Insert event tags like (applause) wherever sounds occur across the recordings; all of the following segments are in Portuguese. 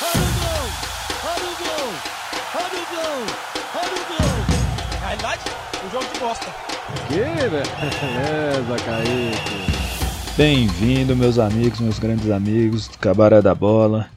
Olha o gol! Olha o gol! Olha o gol! Olha o gol! Na realidade, o jogo de bosta. Que beleza, Kaique. Bem-vindo, meus amigos, meus grandes amigos do Cabaré da Bola.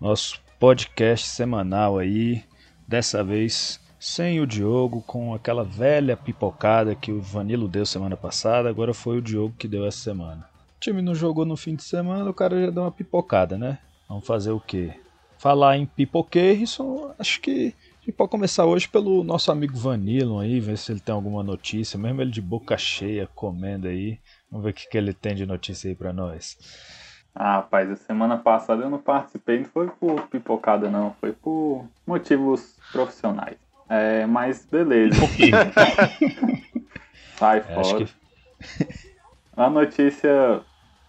Nosso podcast semanal aí. Dessa vez sem o Diogo, com aquela velha pipocada que o Vanilo deu semana passada. Agora foi o Diogo que deu essa semana. O time não jogou no fim de semana, o cara já deu uma pipocada, né? Vamos fazer o quê? Falar em pipoqueirson, acho que a gente pode começar hoje pelo nosso amigo Vanilo aí, ver se ele tem alguma notícia, mesmo ele de boca cheia comendo aí. Vamos ver o que, que ele tem de notícia aí pra nós. Ah, rapaz, a semana passada eu não participei, não foi por pipocada não, foi por motivos profissionais. É, mas beleza. (laughs) Sai É, fora. que A notícia,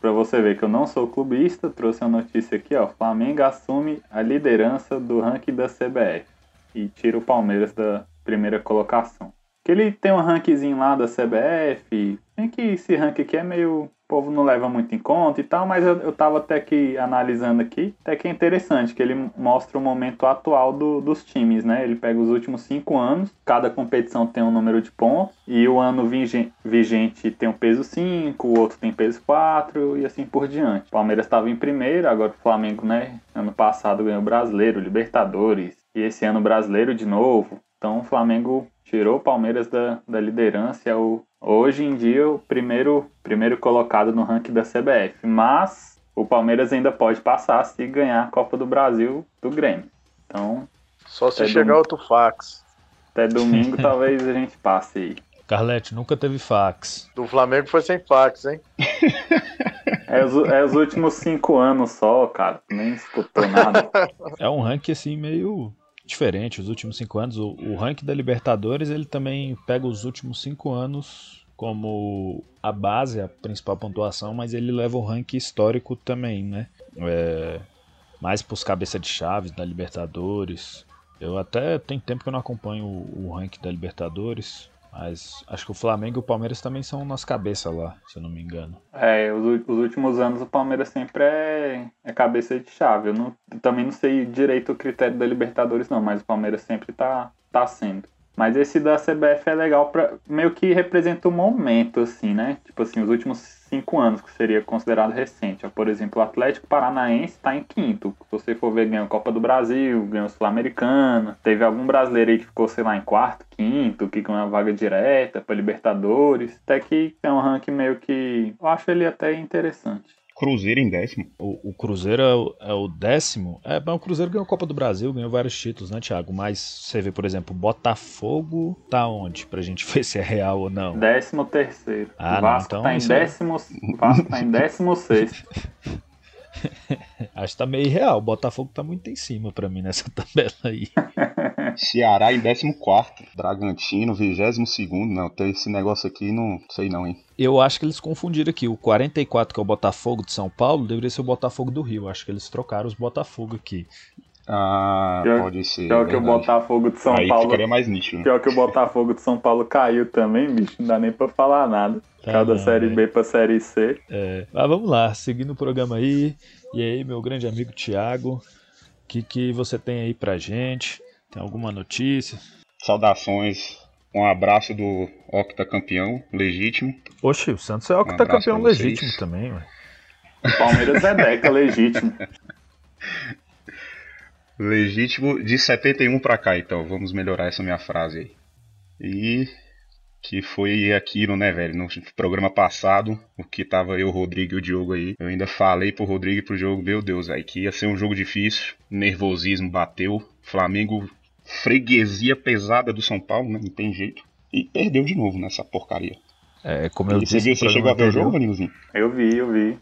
pra você ver que eu não sou clubista, trouxe a notícia aqui, ó. Flamengo assume a liderança do ranking da CBF e tira o Palmeiras da primeira colocação. Que ele tem um rankzinho lá da CBF, tem que esse ranking aqui é meio. O povo não leva muito em conta e tal, mas eu, eu tava até que analisando aqui, até que é interessante, que ele mostra o momento atual do- dos times, né? Ele pega os últimos cinco anos, cada competição tem um número de pontos, e o ano vigen- vigente tem um peso 5, o outro tem peso 4 e assim por diante. O Palmeiras estava em primeiro, agora o Flamengo, né? Ano passado ganhou o Brasileiro, Libertadores, e esse ano o Brasileiro de novo. Então o Flamengo tirou o Palmeiras da, da liderança e é o, hoje em dia o primeiro, primeiro colocado no ranking da CBF. Mas o Palmeiras ainda pode passar se ganhar a Copa do Brasil do Grêmio. Então, Só se chegar outro fax. até domingo talvez a gente passe aí. Carlete nunca teve fax. Do Flamengo foi sem fax, hein? (laughs) É os, é os últimos cinco anos só, cara. Nem escutou nada. É um ranking assim meio diferente. Os últimos cinco anos, o, o ranking da Libertadores ele também pega os últimos cinco anos como a base, a principal pontuação, mas ele leva o ranking histórico também, né? É, mais pros cabeça de chaves da Libertadores. Eu até tem tempo que eu não acompanho o, o ranking da Libertadores, mas acho que o Flamengo e o Palmeiras também são nas cabeças lá, se eu não me engano. É, os, os últimos anos o Palmeiras sempre é, é cabeça de chave. Eu não- também não sei direito o critério da Libertadores, não, mas o Palmeiras sempre tá, tá sendo. Mas esse da CBF é legal pra. meio que representa o momento, assim, né? Tipo assim, os últimos cinco anos, que seria considerado recente. Por exemplo, o Atlético Paranaense tá em quinto. Se você for ver, ganhou a Copa do Brasil, ganhou Sul-Americana. Teve algum brasileiro aí que ficou, sei lá, em quarto, quinto, que ganhou uma vaga direta pra Libertadores. Até que é um ranking meio que. Eu acho ele até interessante. Cruzeiro em décimo. O, o Cruzeiro é o, é o décimo. É, mas o Cruzeiro ganhou a Copa do Brasil, ganhou vários títulos, né, Thiago? Mas você vê, por exemplo, Botafogo tá onde? Pra gente (laughs) ver se é real ou não. Décimo terceiro. Ah, o não, Vasco então tá em é- décimo. Vasco tá em décimo sexto. (laughs) (laughs) Acho que tá meio irreal. O Botafogo tá muito em cima pra mim nessa (laughs) tabela aí. Ceará em 14. Bragantino, 22. Não, tem esse negócio aqui, não sei não, hein. Eu acho que eles confundiram aqui. O 44, que é o Botafogo de São Paulo, deveria ser o Botafogo do Rio. Acho que eles trocaram os Botafogo aqui. Ah, Pior- pode ser. Pior que o. Botafogo de São Aí Paulo. ficaria mais nítido. né? Pior que o Botafogo de São Paulo caiu também, bicho. Não dá nem pra falar nada. Tá Cada não, série né? B pra série C. É, mas vamos lá, seguindo o programa aí. E aí, meu grande amigo Thiago, o que, que você tem aí pra gente? Tem alguma notícia? Saudações. Um abraço do octacampeão legítimo. Oxe, o Santos é Um octacampeão vocês. legítimo também, ué. O Palmeiras é Deca legítimo. (laughs) Legítimo de 71 pra cá, então. Vamos melhorar essa minha frase aí. E que foi aquilo, né, velho? No programa passado, o que tava eu, o Rodrigo e o Diogo aí. Eu ainda falei pro Rodrigo e pro Diogo, meu Deus, aí que ia ser um jogo difícil. Nervosismo bateu. Flamengo, freguesia pesada do São Paulo, né? Não tem jeito. E perdeu de novo nessa porcaria. É, como eu E você disse viu, no você chegou a ver o jogo, anterior, Vanilzinho? Eu vi, eu vi.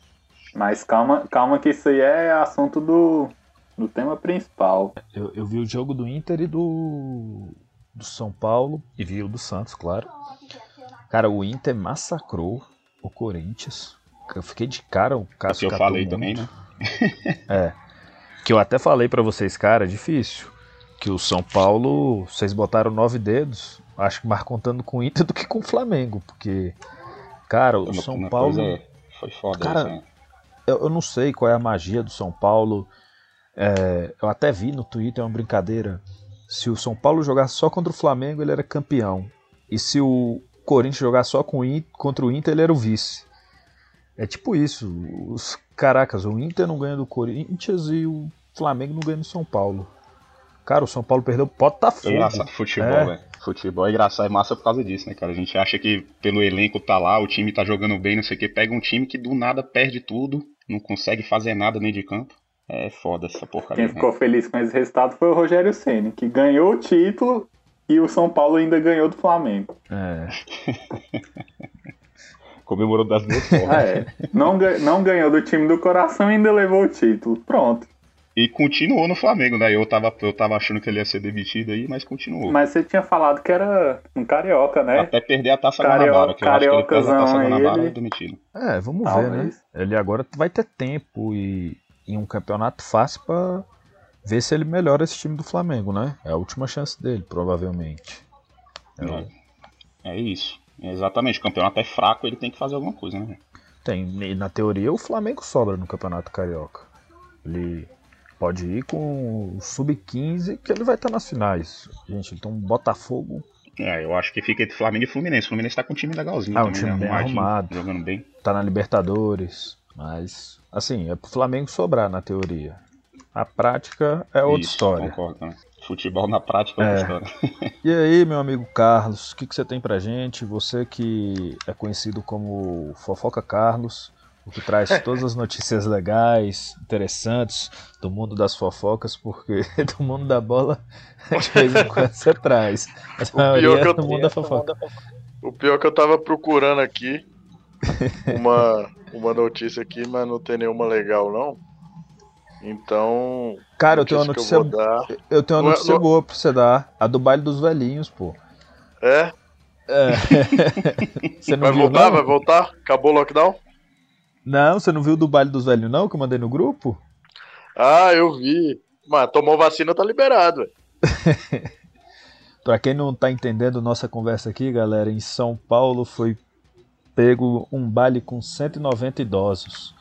Mas calma, calma que isso aí é assunto do, do tema principal. eu, eu vi o jogo do Inter e do, do São Paulo, e vi o do Santos, claro. Cara, o Inter massacrou o Corinthians. Eu fiquei de cara, o Que Cássio eu catou falei muito. também, né? (laughs) É. Que eu até falei pra vocês, cara, é difícil. Que o São Paulo, vocês botaram nove dedos, acho que mais contando com o Inter do que com o Flamengo, porque, cara, o São Paulo. foi foda Cara, né? Eu, eu não sei qual é a magia do São Paulo. É, eu até vi no Twitter uma brincadeira. Se o São Paulo jogasse só contra o Flamengo, ele era campeão. E se o Corinthians jogasse só com o Inter, contra o Inter, ele era o vice. É tipo isso. Os caracas, o Inter não ganha do Corinthians e o Flamengo não ganha do São Paulo. Cara, o São Paulo perdeu o Botafogo. É engraçado futebol, É. velho. Futebol é engraçado, é massa por causa disso, né, cara? A gente acha que pelo elenco tá lá, o time tá jogando bem, não sei o que, pega um time que do nada perde tudo, não consegue fazer nada nem de campo. É foda essa porcaria. Quem né? ficou feliz com esse resultado foi o Rogério Ceni, que ganhou o título e o São Paulo ainda ganhou do Flamengo. É. (laughs) Comemorou das duas formas. Ah, é. Não, não ganhou do time do coração e ainda levou o título. Pronto. E continuou no Flamengo, né? Eu tava, eu tava achando que ele ia ser demitido aí, mas continuou. Mas você tinha falado que era um carioca, né? Até perder a taça Cario- Guanabara, que eu acho que ele perde a taça Guanabara ele- é demitido. É, vamos ver, Talvez. né? Ele agora vai ter tempo e, e um campeonato fácil pra ver se ele melhora esse time do Flamengo, né? É a última chance dele, provavelmente. É o- É isso. Exatamente, o campeonato é fraco, ele tem que fazer alguma coisa, né? Tem, e na teoria o Flamengo sobra no Campeonato Carioca. Ele pode ir com o Sub-15 que ele vai estar nas finais. Gente, então Botafogo É, eu acho que fica entre Flamengo e Fluminense. O Fluminense tá com um time legalzinho Ah, um time né? bem arrumado. Jogando bem. tá na Libertadores, mas assim, é pro Flamengo sobrar na teoria. A prática é outra Isso, história. Concordo, né? Futebol na prática é É. outra história. E aí, meu amigo Carlos, o que, que você tem pra gente? Você que é conhecido como Fofoca Carlos, o que traz (laughs) todas as notícias legais, interessantes do mundo das fofocas, porque (laughs) do mundo da bola, de vez em quando você traz. Mas maioria pior que é eu do mundo da fofoca. O pior é que eu tava procurando aqui uma, uma notícia aqui, mas não tem nenhuma legal, não. Então. Cara, eu tenho uma notícia eu dar. eu tenho uma é- notícia não- boa pra você dar. A do baile dos velhinhos, pô. É? É. (laughs) você não Vai viu, voltar? não? Vai voltar? Acabou o lockdown? Não, você não viu do baile dos velhinhos, não, que eu mandei no grupo? Ah, eu vi. Mas tomou vacina, tá liberado. velho. (laughs) Pra quem não tá entendendo nossa conversa aqui, galera, em São Paulo foi pego um baile com 190 idosos.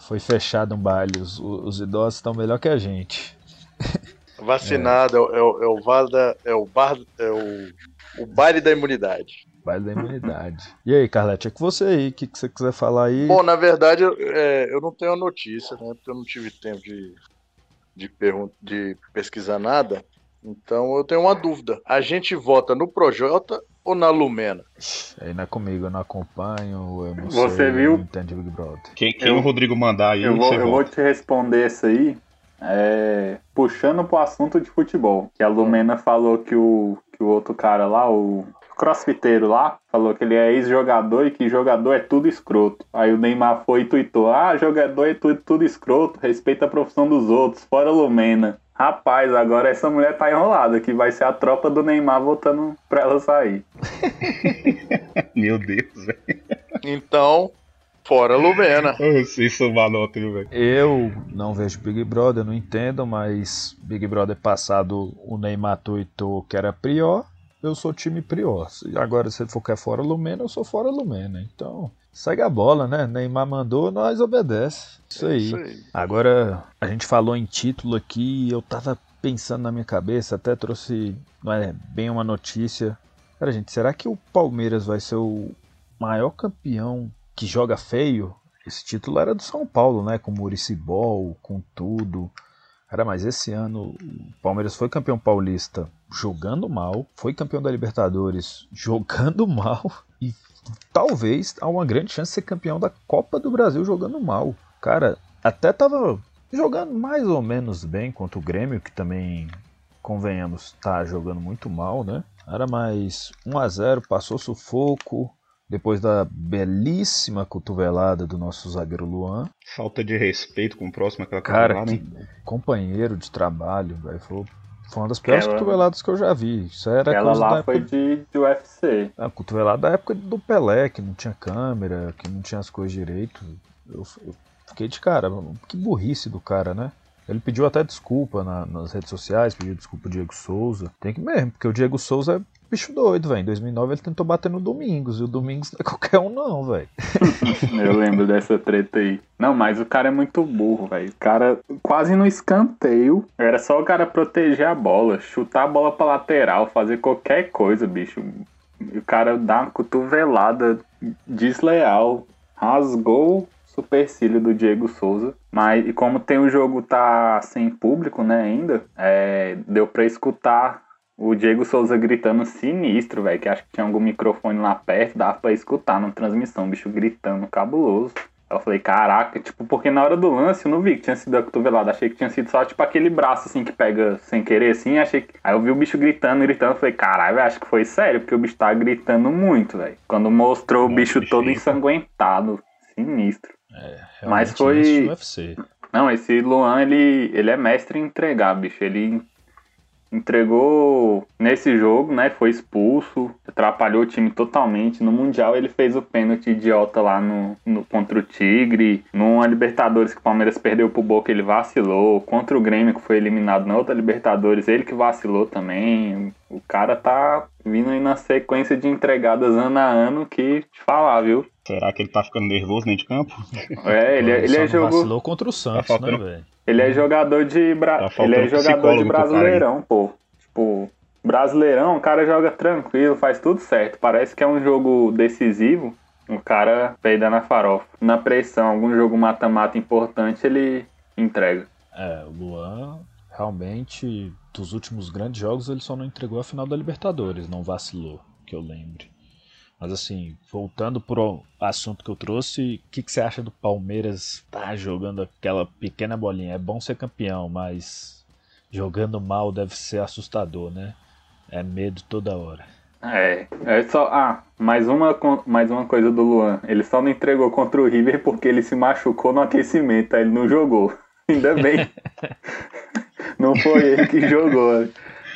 Foi fechado um baile, os, os idosos estão melhor que a gente. (laughs) Vacinado é, o- é o, é o bar da. É o bar. É o, o baile da imunidade. Baile da imunidade. E aí, Carlete, é com você aí, o que, que você quiser falar aí? Bom, na verdade, eu, é, eu não tenho a notícia, né? Porque eu não tive tempo de, de, de pesquisar nada. Então eu tenho uma dúvida. A gente vota no Projota ou na Lumena? Aí não é comigo, eu não acompanho, eu não Você sei, viu? eu não entendo de Big Brother. Quem, quem Eu- o Rodrigo mandar aí, Eu vou, eu vou te responder isso aí, é, puxando pro assunto de futebol. Que a Lumena falou que o, que o outro cara lá, o crossfiteiro lá, falou que ele é ex-jogador e que jogador é tudo escroto. Aí o Neymar foi e tuitou: Ah, jogador é tudo, tudo escroto, respeita a profissão dos outros, fora Lumena. Rapaz, agora essa mulher tá enrolada, que vai ser a tropa do Neymar voltando pra ela sair. (laughs) Meu Deus, velho. Então, fora Lumena. Vocês são malótrio, velho. Eu não vejo Big Brother, não entendo, mas Big Brother passado o Neymar tuitou que era Prior, eu sou time Prior. Agora, se ele for que é fora Lumena, eu sou fora Lumena. Então, segue a bola, né? Neymar mandou, nós obedece. Isso aí. Isso aí. Agora, a gente falou em título aqui, eu tava pensando na minha cabeça, até trouxe, não é bem uma notícia. Cara, gente, será que o Palmeiras vai ser o maior campeão que joga feio? Esse título era do São Paulo, né? Com o Muricibol, com tudo. Cara, mas esse ano o Palmeiras foi campeão paulista jogando mal, foi campeão da Libertadores (laughs) jogando mal e talvez há uma grande chance de ser campeão da Copa do Brasil jogando mal. Cara, até tava jogando mais ou menos bem contra o Grêmio, que também, convenhamos, tá jogando muito mal, né? Era mais 1 a 0 passou sufoco, depois da belíssima cotovelada do nosso zagueiro Luan. Falta de respeito com o próximo aquela Cara, que companheiro de trabalho, velho. Foi, foi uma das piores Aquela- cotoveladas que eu já vi. Isso era Ela coisa da lá época foi de, de UFC. a cotovelada da época do Pelé, que não tinha câmera, que não tinha as coisas direito. Eu, eu fiquei de cara, que burrice do cara, né? Ele pediu até desculpa na- nas redes sociais, pediu desculpa pro Diego Souza. Tem que mesmo, porque o Diego Souza é bicho doido, velho. Em 2009 ele tentou bater no Domingos, e o Domingos não é (laughs) qualquer um, não, velho. (laughs) Eu lembro dessa treta aí. Não, mas o cara é muito burro, velho. O cara quase no escanteio. Era só o cara proteger a bola, chutar a bola pra lateral, fazer qualquer coisa, bicho. O cara dá uma cotovelada desleal. Rasgou supercílio do Diego Souza. Mas e como tem o jogo tá sem público, né, ainda, é, deu para escutar o Diego Souza gritando sinistro, velho, que acho que tinha algum microfone lá perto, dava pra escutar na transmissão, o bicho gritando cabuloso. Eu falei, caraca, tipo, porque na hora do lance eu não vi que tinha sido a cotovelada, achei que tinha sido só, tipo, aquele braço, assim, que pega sem querer, assim, achei que... Aí eu vi o bicho gritando, gritando, falei, caralho, acho que foi sério, porque o bicho tava gritando muito, velho. Quando mostrou o bicho todo ensanguentado, sinistro. É, Mas foi. Não, esse Luan, ele, ele é mestre em entregar, bicho. Ele entregou nesse jogo, né? Foi expulso, atrapalhou o time totalmente. No Mundial ele fez o pênalti idiota lá no, no contra o Tigre. Numa Libertadores que o Palmeiras perdeu pro Boca, ele vacilou. Contra o Grêmio, que foi eliminado na outra Libertadores, ele que vacilou também. O cara tá vindo aí na sequência de entregadas ano a ano que te falar, viu? Será que ele tá ficando nervoso dentro de campo? (laughs) É, ele, é, ele é jogo. vacilou contra o Santos, tá né, velho? Ele é jogador de bra... tá ele é jogador de Brasileirão, pô. Tipo, Brasileirão, o cara joga tranquilo, faz tudo certo. Parece que é um jogo decisivo. O cara peida na farofa. Na pressão, algum jogo mata-mata importante, ele entrega. É, o Luan realmente, dos últimos grandes jogos, ele só não entregou a final da Libertadores, não vacilou, que eu lembre. Mas assim, voltando pro assunto que eu trouxe, o que, que, você acha do Palmeiras tá jogando aquela pequena bolinha? É bom ser campeão, mas jogando mal deve ser assustador, né? É medo toda hora. É, é só. Ah, mais uma, mais uma coisa do Luan. Ele só não entregou contra o River porque ele se machucou no aquecimento, aí ele não jogou. (laughs) Ainda bem. (laughs) não foi ele que (laughs) jogou.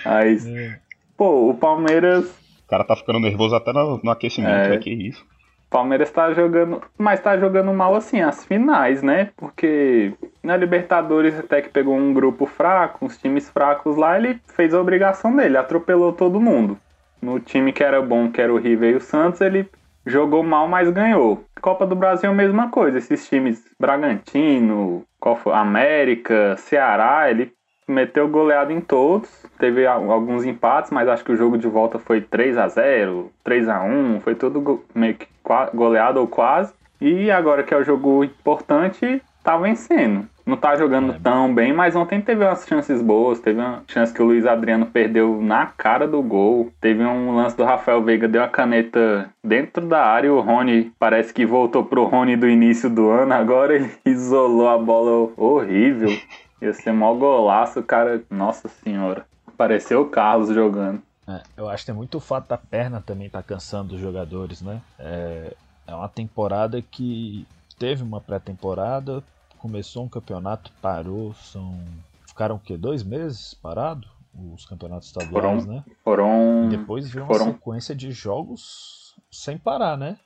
Mas, é. pô, o Palmeiras o cara tá ficando nervoso até no, no aquecimento, é. Né? que isso. Palmeiras tá jogando, mas tá jogando mal assim, as finais, né? Porque na Libertadores até que pegou um grupo fraco, uns times fracos lá, ele fez a obrigação dele, atropelou todo mundo. No time que era bom, que era o River e o Santos, ele jogou mal, mas ganhou. Copa do Brasil é a mesma coisa, esses times Bragantino, América, Ceará, ele meteu goleada em todos. Teve alguns empates, mas acho que o jogo de volta foi 3 a 0 3 a 1 foi tudo meio que goleado ou quase. E agora que é o jogo importante, tá vencendo. Não tá jogando é, tão bem, mas ontem teve umas chances boas. Teve uma chance que o Luiz Adriano perdeu na cara do gol. Teve um lance do Rafael Veiga, deu a caneta dentro da área. O Rony parece que voltou pro Rony do início do ano. Agora ele (laughs) isolou a bola horrível. Ia ser mó golaço, cara. Nossa senhora. Pareceu o Carlos jogando. É, eu acho que tem muito o fato da perna também tá cansando os jogadores, né? É, é uma temporada que teve uma pré-temporada, começou um campeonato, parou, são. Ficaram o quê? Dois meses parado? Os campeonatos estaduais, foram, né? Foram. E depois veio foram... uma sequência de jogos sem parar, né?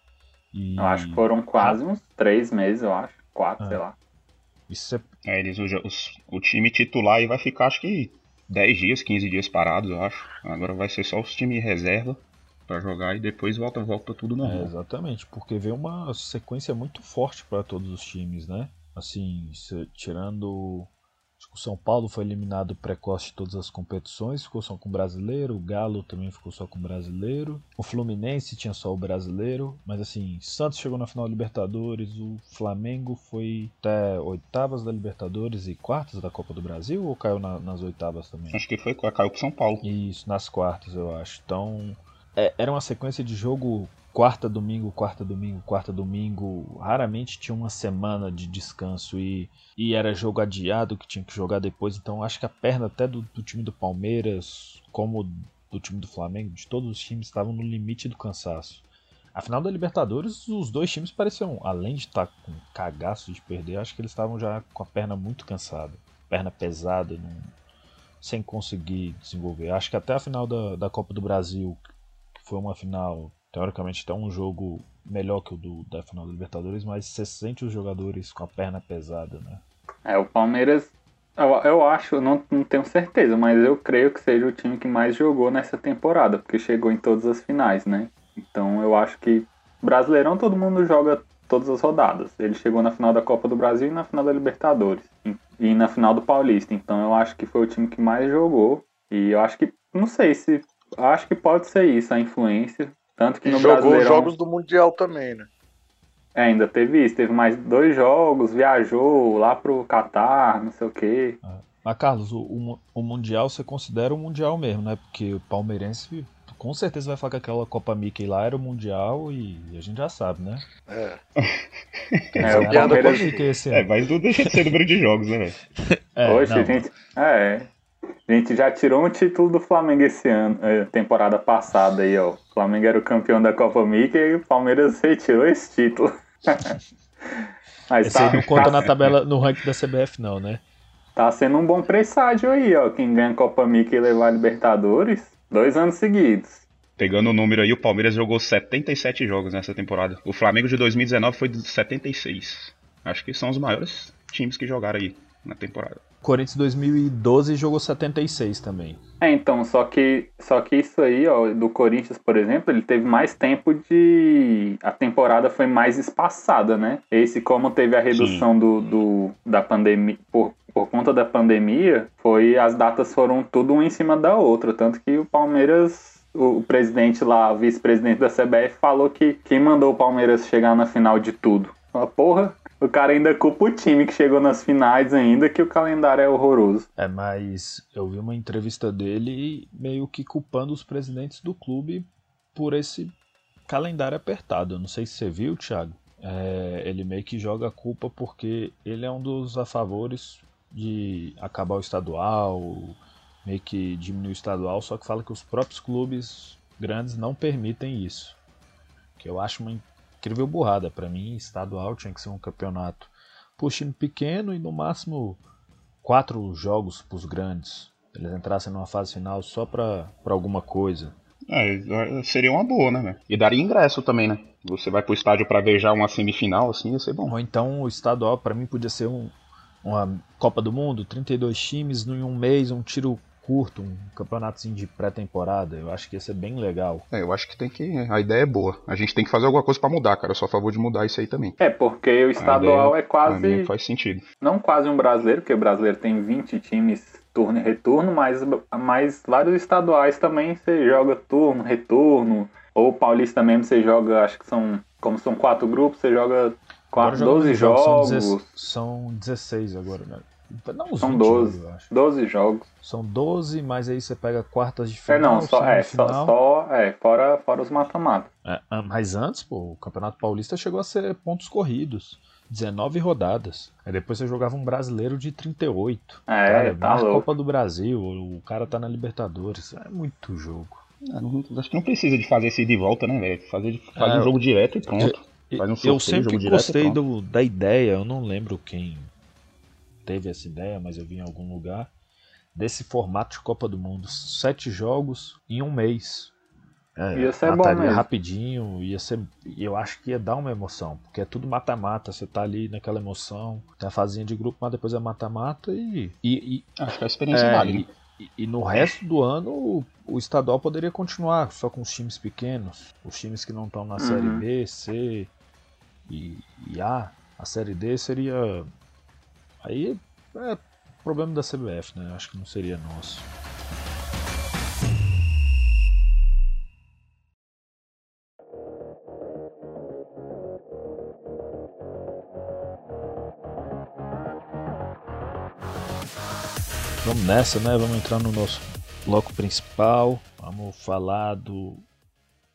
E... Eu acho que foram quase uns três meses, eu acho. Quatro, é. sei lá. Isso é... é eles, os, o time titular aí vai ficar, acho que 10 dias, 15 dias parados, eu acho. Agora vai ser só os times reserva para jogar e depois volta, volta tudo normal. É, exatamente, porque veio uma sequência muito forte para todos os times, né? Assim, tirando o São Paulo foi eliminado precoce de todas as competições, ficou só com o brasileiro. O Galo também ficou só com o brasileiro. O Fluminense tinha só o brasileiro. Mas assim, Santos chegou na final da Libertadores. O Flamengo foi até oitavas da Libertadores e quartas da Copa do Brasil ou caiu na, nas oitavas também? Acho que foi, caiu pro São Paulo. Isso, nas quartas eu acho. Então, é, era uma sequência de jogo quarta, domingo, quarta, domingo, quarta, domingo. Raramente tinha uma semana de descanso e, e era jogo adiado que tinha que jogar depois. Então acho que a perna até do, do time do Palmeiras, como do time do Flamengo, de todos os times, estavam no limite do cansaço. A final da Libertadores, os dois times pareciam, além de estar com cagaço de perder, acho que eles estavam já com a perna muito cansada, perna pesada, não, sem conseguir desenvolver. Acho que até a final da, da Copa do Brasil, que foi uma final teoricamente até um jogo melhor que o do, da final da Libertadores, mas você sente os jogadores com a perna pesada, né? É, o Palmeiras Eu, eu acho, não, não tenho certeza, mas eu creio que seja o time que mais jogou nessa temporada, porque chegou em todas as finais, né? Então eu acho que Brasileirão todo mundo joga todas as rodadas. Ele chegou na final da Copa do Brasil e na final da Libertadores. E na final do Paulista. Então eu acho que foi o time que mais jogou. E eu acho que, não sei se. Acho que pode ser isso, a influência. Tanto que E no jogou os Brasileirão. jogos do Mundial também, né? É, ainda teve isso, teve mais dois jogos, viajou lá pro Catar, não sei o quê. Mas, Carlos, o, o, o Mundial você considera o Mundial mesmo, né? Porque o palmeirense com certeza vai falar que aquela Copa Mickey lá era o Mundial e a gente já sabe, né? É. (laughs) É, dizer, o Palmeiras- Mickey esse É, ano. mas não deixa de ser número de jogos, né, velho? (laughs) É, Hoje não, a gente. É. A gente já tirou um título do Flamengo esse ano, é, temporada passada aí, ó. O Flamengo era o campeão da Copa Mickey e o Palmeiras retirou esse título. (laughs) Mas Esse aí tá, não conta tá, na tabela, no ranking da CBF, não, né? tá sendo um bom presságio aí, ó. Quem ganha a Copa Mickey e levar a Libertadores, dois anos seguidos. Pegando o número aí, o Palmeiras jogou 77 jogos nessa temporada. O Flamengo de 2019 foi de 76. Acho que são os maiores times que jogaram aí na temporada. Corinthians 2012 jogou 76 também. É, então, só que, só que isso aí, ó, do Corinthians, por exemplo, ele teve mais tempo de. A temporada foi mais espaçada, né? Esse, como teve a redução do, do, da pandemia, por, por conta da pandemia, foi as datas foram tudo uma em cima da outra. Tanto que o Palmeiras, o, presidente lá, o vice-presidente da CBF, falou que quem mandou o Palmeiras chegar na final de tudo. Uma porra, o cara ainda culpa o time que chegou nas finais ainda, que o calendário é horroroso. É, mas eu vi uma entrevista dele meio que culpando os presidentes do clube por esse calendário apertado. Eu não sei se você viu, Thiago. É, ele meio que joga a culpa porque ele é um dos a favores de acabar o estadual, meio que diminuir o estadual, só que fala que os próprios clubes grandes não permitem isso. Que eu acho uma incrível burrada. Para mim, estadual tinha que ser um campeonato por time pequeno e no máximo quatro jogos pros grandes. Eles entrassem numa fase final só pra, pra alguma coisa. É, seria uma boa, né? E daria ingresso também, né? Você vai pro estádio pra ver já uma semifinal, assim, ia ser bom. Ou então o estadual, pra mim, podia ser um, uma Copa do Mundo, 32 times em um mês, um tiro curto, um campeonatozinho de pré-temporada. Eu acho que ia ser bem legal. É, eu acho que tem que. A ideia é boa. A gente tem que fazer alguma coisa pra mudar, cara. Eu sou a favor de mudar isso aí também. É, porque o estadual é quase. faz sentido. Não quase um brasileiro, porque o brasileiro tem 20 times turno e retorno, mas, mas vários estaduais também você joga turno, retorno. Ou o paulista mesmo você joga, acho que são. Como são quatro grupos, você joga Agora quatro, jogam 12 menos jogos. São, 16, são 16 agora, né? Não, São 20, 12. eu acho. 12 jogos. São 12, mas aí você pega quartas de É, final, não, só, é, só, semifinal. só é, fora, fora os mata-mata. É, ah, mas antes, pô, o Campeonato Paulista chegou a ser pontos corridos. 19 rodadas. Aí depois você jogava um brasileiro de 38. É, cara, tá na louco. Copa do Brasil, o cara tá na Libertadores. É muito jogo. Ah, não- acho que não precisa de fazer esse ida e volta, né, velho? Fazer faz É, um jogo direto e pronto. Faz um eu sorteio, sempre jogo direto, gostei do- da ideia, eu não lembro quem teve essa ideia, mas eu vi em algum lugar, desse formato de Copa do Mundo. Sete jogos em um mês. É, Ia ser bom mesmo. rapidinho, ia ser. e Eu acho que ia dar uma emoção, porque é tudo mata-mata, você tá ali naquela emoção, tem a fazinha de grupo, mas depois é mata-mata e. e, e Acho que a experiência é, vale. né? e, e no resto do ano o, o estadual poderia continuar só com os times pequenos, os times que não estão na série Uhum. B, C e, e A. A série D seria. Aí é problema da CBF, né? Acho que não seria nosso. Vamos nessa, né? Vamos entrar no nosso bloco principal. Vamos falar do,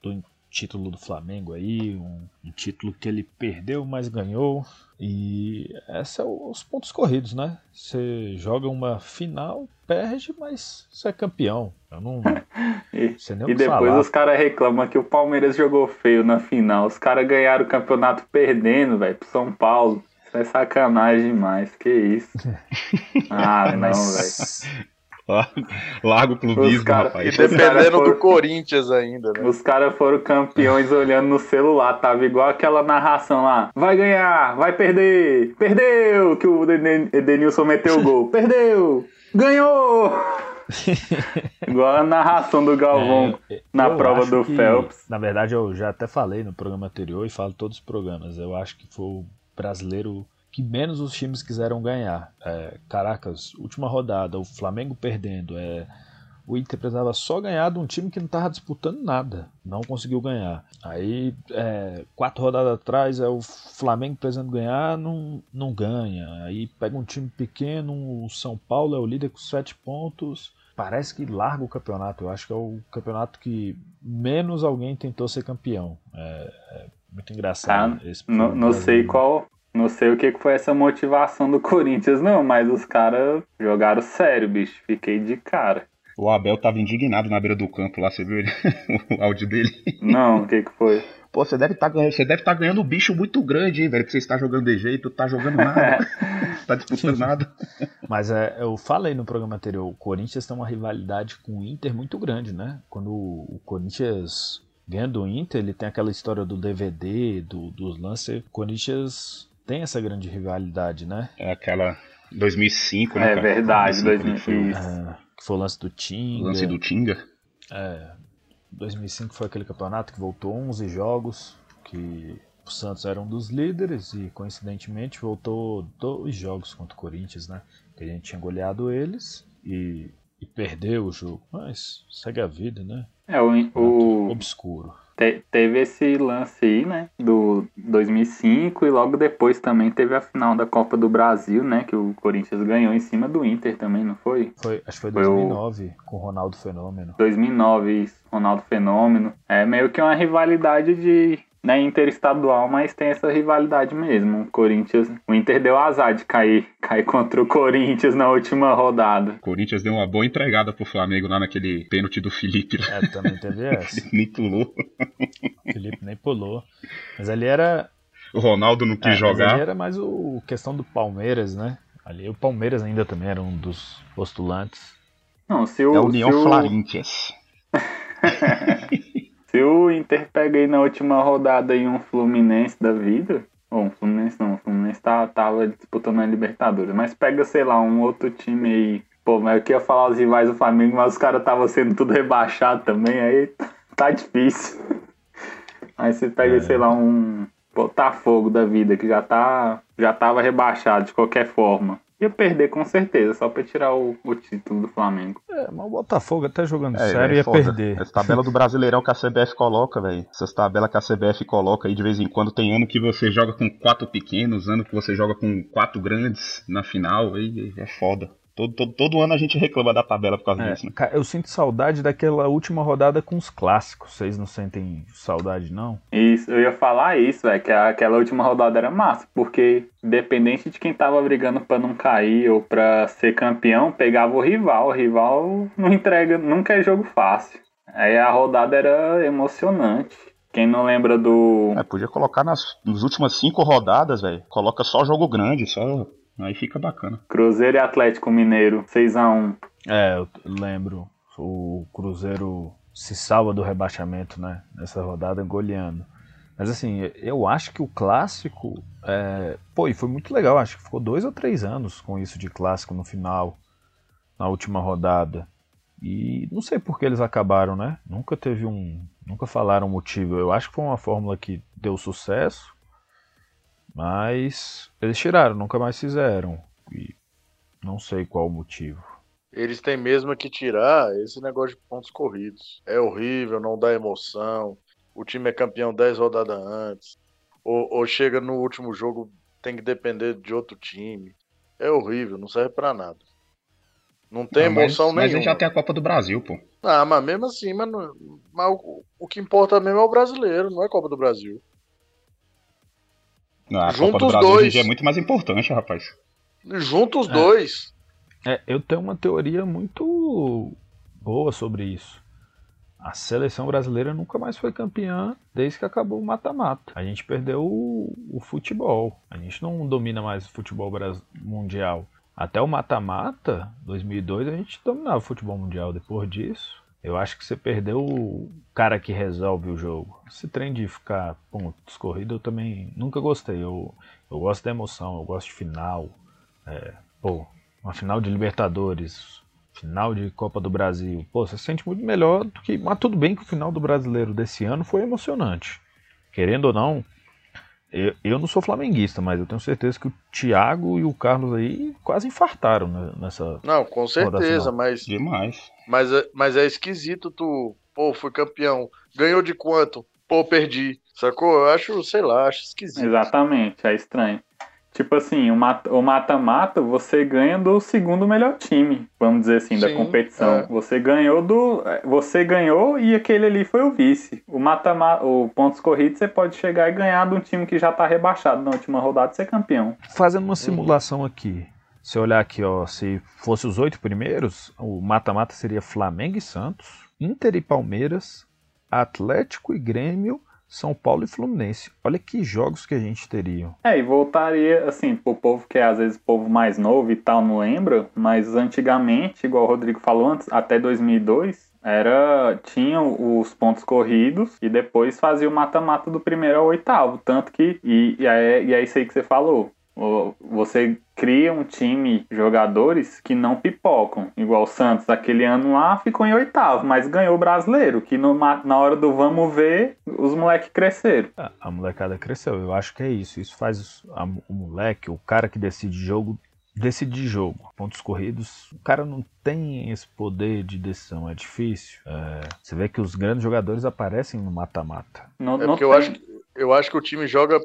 do título do Flamengo aí, um, um título que ele perdeu, mas ganhou. E esses são os pontos corridos, né? Você joga uma final, perde, mas você é campeão. Eu não (laughs) E, e depois falar. os caras reclamam que o Palmeiras jogou feio na final. Os caras ganharam o campeonato perdendo, velho, pro São Paulo. Isso é sacanagem demais, que isso. (laughs) Ah, não, velho. (laughs) Largo clubismo, cara- rapaz. E dependendo foram- do Corinthians ainda, né? Os caras foram campeões olhando no celular, tava igual aquela narração lá. Vai ganhar, vai perder, perdeu! Que o Eden- Edenilson meteu o gol. (laughs) Perdeu! Ganhou! (laughs) igual a narração do Galvão É, na prova do que, Phelps. Na verdade, eu já até falei no programa anterior e falo todos os programas. Eu acho que foi o brasileiro que menos os times quiseram ganhar. É, Caracas, última rodada, o Flamengo perdendo. É, o Inter precisava só ganhar de um time que não estava disputando nada. Não conseguiu ganhar. Aí, é, quatro rodadas atrás, é o Flamengo precisando ganhar, não, não ganha. Aí pega um time pequeno, o São Paulo é o líder com sete pontos. Parece que larga o campeonato. Eu acho que é o campeonato que menos alguém tentou ser campeão. É, é muito engraçado. esse Tá, Não, não sei qual. Não sei o que foi essa motivação do (laughs) Corinthians, não, mas os caras jogaram sério, bicho. Fiquei de cara. O Abel tava indignado na beira do campo lá, você viu ele? (laughs) o áudio dele. Não, o que que foi? Pô, você deve estar ganhando, você deve estar ganhando um bicho muito grande, hein, velho? Que você está jogando de jeito, tá jogando nada, (laughs) tá disputando nada. Mas é, eu falei no programa anterior, o Corinthians tem uma rivalidade com o Inter muito grande, né? Quando o Corinthians ganha do Inter, ele tem aquela história do DVD, do, dos lances. O Corinthians tem essa grande rivalidade, né? É aquela 2005, né? É cara? verdade, 2005, foi 2005. É, que foi o lance do O Tinga. lance do Tinga. É, 2005 foi aquele campeonato que voltou 11 jogos, que o Santos era um dos líderes e coincidentemente voltou dois jogos contra o Corinthians, né? Que a gente tinha goleado eles e, e perdeu o jogo. Mas segue a vida, né? É, o, o, Obscuro. Te- teve esse lance aí, né, do 2005 e logo depois também teve a final da Copa do Brasil, né, que o Corinthians ganhou em cima do Inter também, não foi? Foi, acho que foi Foi o- 2009 com o Ronaldo Fenômeno. 2009, isso, Ronaldo Fenômeno. É meio que uma rivalidade de né, interestadual, mas tem essa rivalidade mesmo. O Corinthians, o Inter deu azar de cair, cair contra o Corinthians na última rodada. O Corinthians deu uma boa entregada pro Flamengo lá naquele pênalti do Felipe. lá. É, também teve (laughs) essa. Ele nem pulou. O Felipe nem pulou. Mas ali era O Ronaldo não É, quis mas jogar. ali era mais o questão do Palmeiras, né? Ali o Palmeiras ainda também era um dos postulantes. Não, se o, É a União se o-. (laughs) Se o Inter pega aí na última rodada aí um Fluminense da vida, ou um Fluminense não, o Fluminense tá, tava disputando a Libertadores, mas pega, sei lá, um outro time aí. Pô, mas eu queria falar os rivais do Flamengo, mas os caras estavam sendo tudo rebaixado também, aí tá difícil. Aí você pega, É. sei lá, um Botafogo da vida, que já tá já tava rebaixado de qualquer forma. Ia perder com certeza, só pra tirar o, o título do Flamengo. É, mas o Botafogo até jogando É, sério é ia foda. perder. Essa tabela do Brasileirão que a CBF coloca, velho. Essas tabelas que a CBF coloca aí de vez em quando. Tem ano que você joga com quatro pequenos, ano que você joga com quatro grandes na final. Aí é foda. Todo, todo, todo ano a gente reclama da tabela por causa É, disso, né? eu sinto saudade daquela última rodada com os clássicos. Vocês não sentem saudade, não? Isso, eu ia falar isso, velho, que aquela última rodada era massa, porque independente de quem tava brigando pra não cair ou pra ser campeão, pegava o rival. O rival não entrega, nunca é jogo fácil. Aí a rodada era emocionante. Quem não lembra do. É, podia colocar nas, nas últimas cinco rodadas, velho. Coloca só jogo grande, só. Aí fica bacana. Cruzeiro e Atlético Mineiro, 6x1. É, eu lembro. O Cruzeiro se salva do rebaixamento, né? Nessa rodada, goleando. Mas assim, eu acho que o clássico. É... Pô, e foi muito legal. Acho que ficou dois ou três anos com isso de clássico no final, na última rodada. E não sei por que eles acabaram, né? Nunca teve um. Nunca falaram o motivo. Eu acho que foi uma fórmula que deu sucesso. Mas eles tiraram, nunca mais fizeram. E não sei qual o motivo. Eles têm mesmo que tirar esse negócio de pontos corridos. É horrível, não dá emoção. O time é campeão 10 rodadas antes. Ou, ou chega no último jogo, tem que depender de outro time. É horrível, não serve pra nada. Não tem mas- emoção mas, nenhuma. aí já tem a Copa do Brasil, pô. Ah, mas mesmo assim, mas, mas o, o que importa mesmo é o brasileiro, não é Copa do Brasil. A Junta Copa do os Brasil dois. é muito mais importante, rapaz. Junta os É. dois. É, eu tenho uma teoria muito boa sobre isso. A seleção brasileira nunca mais foi campeã desde que acabou o mata-mata. A gente perdeu o, o futebol. A gente não domina mais o futebol mundial. até o mata-mata, 2002, a gente dominava o futebol mundial. Depois disso, eu acho que você perdeu o cara que resolve o jogo. Esse trem de ficar pontos corridos eu também nunca gostei. Eu, eu gosto da emoção, eu gosto de final. É, pô, uma final de Libertadores, final de Copa do Brasil. Pô, você se sente muito melhor do que. Mas tudo bem que o final do brasileiro desse ano foi emocionante. Querendo ou não, eu, eu não sou flamenguista, mas eu tenho certeza que o Thiago e o Carlos aí quase infartaram né, nessa. Não, com certeza, mas. Demais. Mas, é- mas é esquisito tu. Pô, fui campeão. Ganhou de quanto? Pô, perdi. Sacou? Eu acho, sei lá, acho esquisito. Exatamente, é estranho. Tipo assim, o mat- o mata-mata você ganha do segundo melhor time, vamos dizer assim, da Sim, competição. é. Você ganhou do. Você ganhou e aquele ali foi o vice. O mata-mata, o pontos corridos, você pode chegar e ganhar de um time que já tá rebaixado na última rodada e ser campeão. Fazendo uma simulação aqui. Se olhar aqui, ó, se fosse os oito primeiros, o mata-mata seria Flamengo e Santos, Inter e Palmeiras, Atlético e Grêmio, São Paulo e Fluminense. Olha que jogos que a gente teria. É, e voltaria, assim, pro povo que é às vezes povo mais novo e tal, não lembra, mas antigamente, igual o Rodrigo falou antes, até 2002, era, tinha os pontos corridos e depois fazia o mata-mata do primeiro ao oitavo, tanto que, e, e, é, e é isso aí que você falou, o- você cria um time, jogadores que não pipocam, igual o Santos, aquele ano lá ficou em oitavo, mas ganhou o brasileiro, que no na hora do vamos ver, os moleques cresceram. A, a molecada cresceu, eu acho que é isso. Isso faz a- o moleque, o cara que decide jogo, decidir jogo. Pontos corridos, o cara não tem esse poder de decisão, é difícil. É, você vê que os grandes jogadores aparecem no mata-mata. Não, É não porque eu tem- acho, que- eu acho que o time joga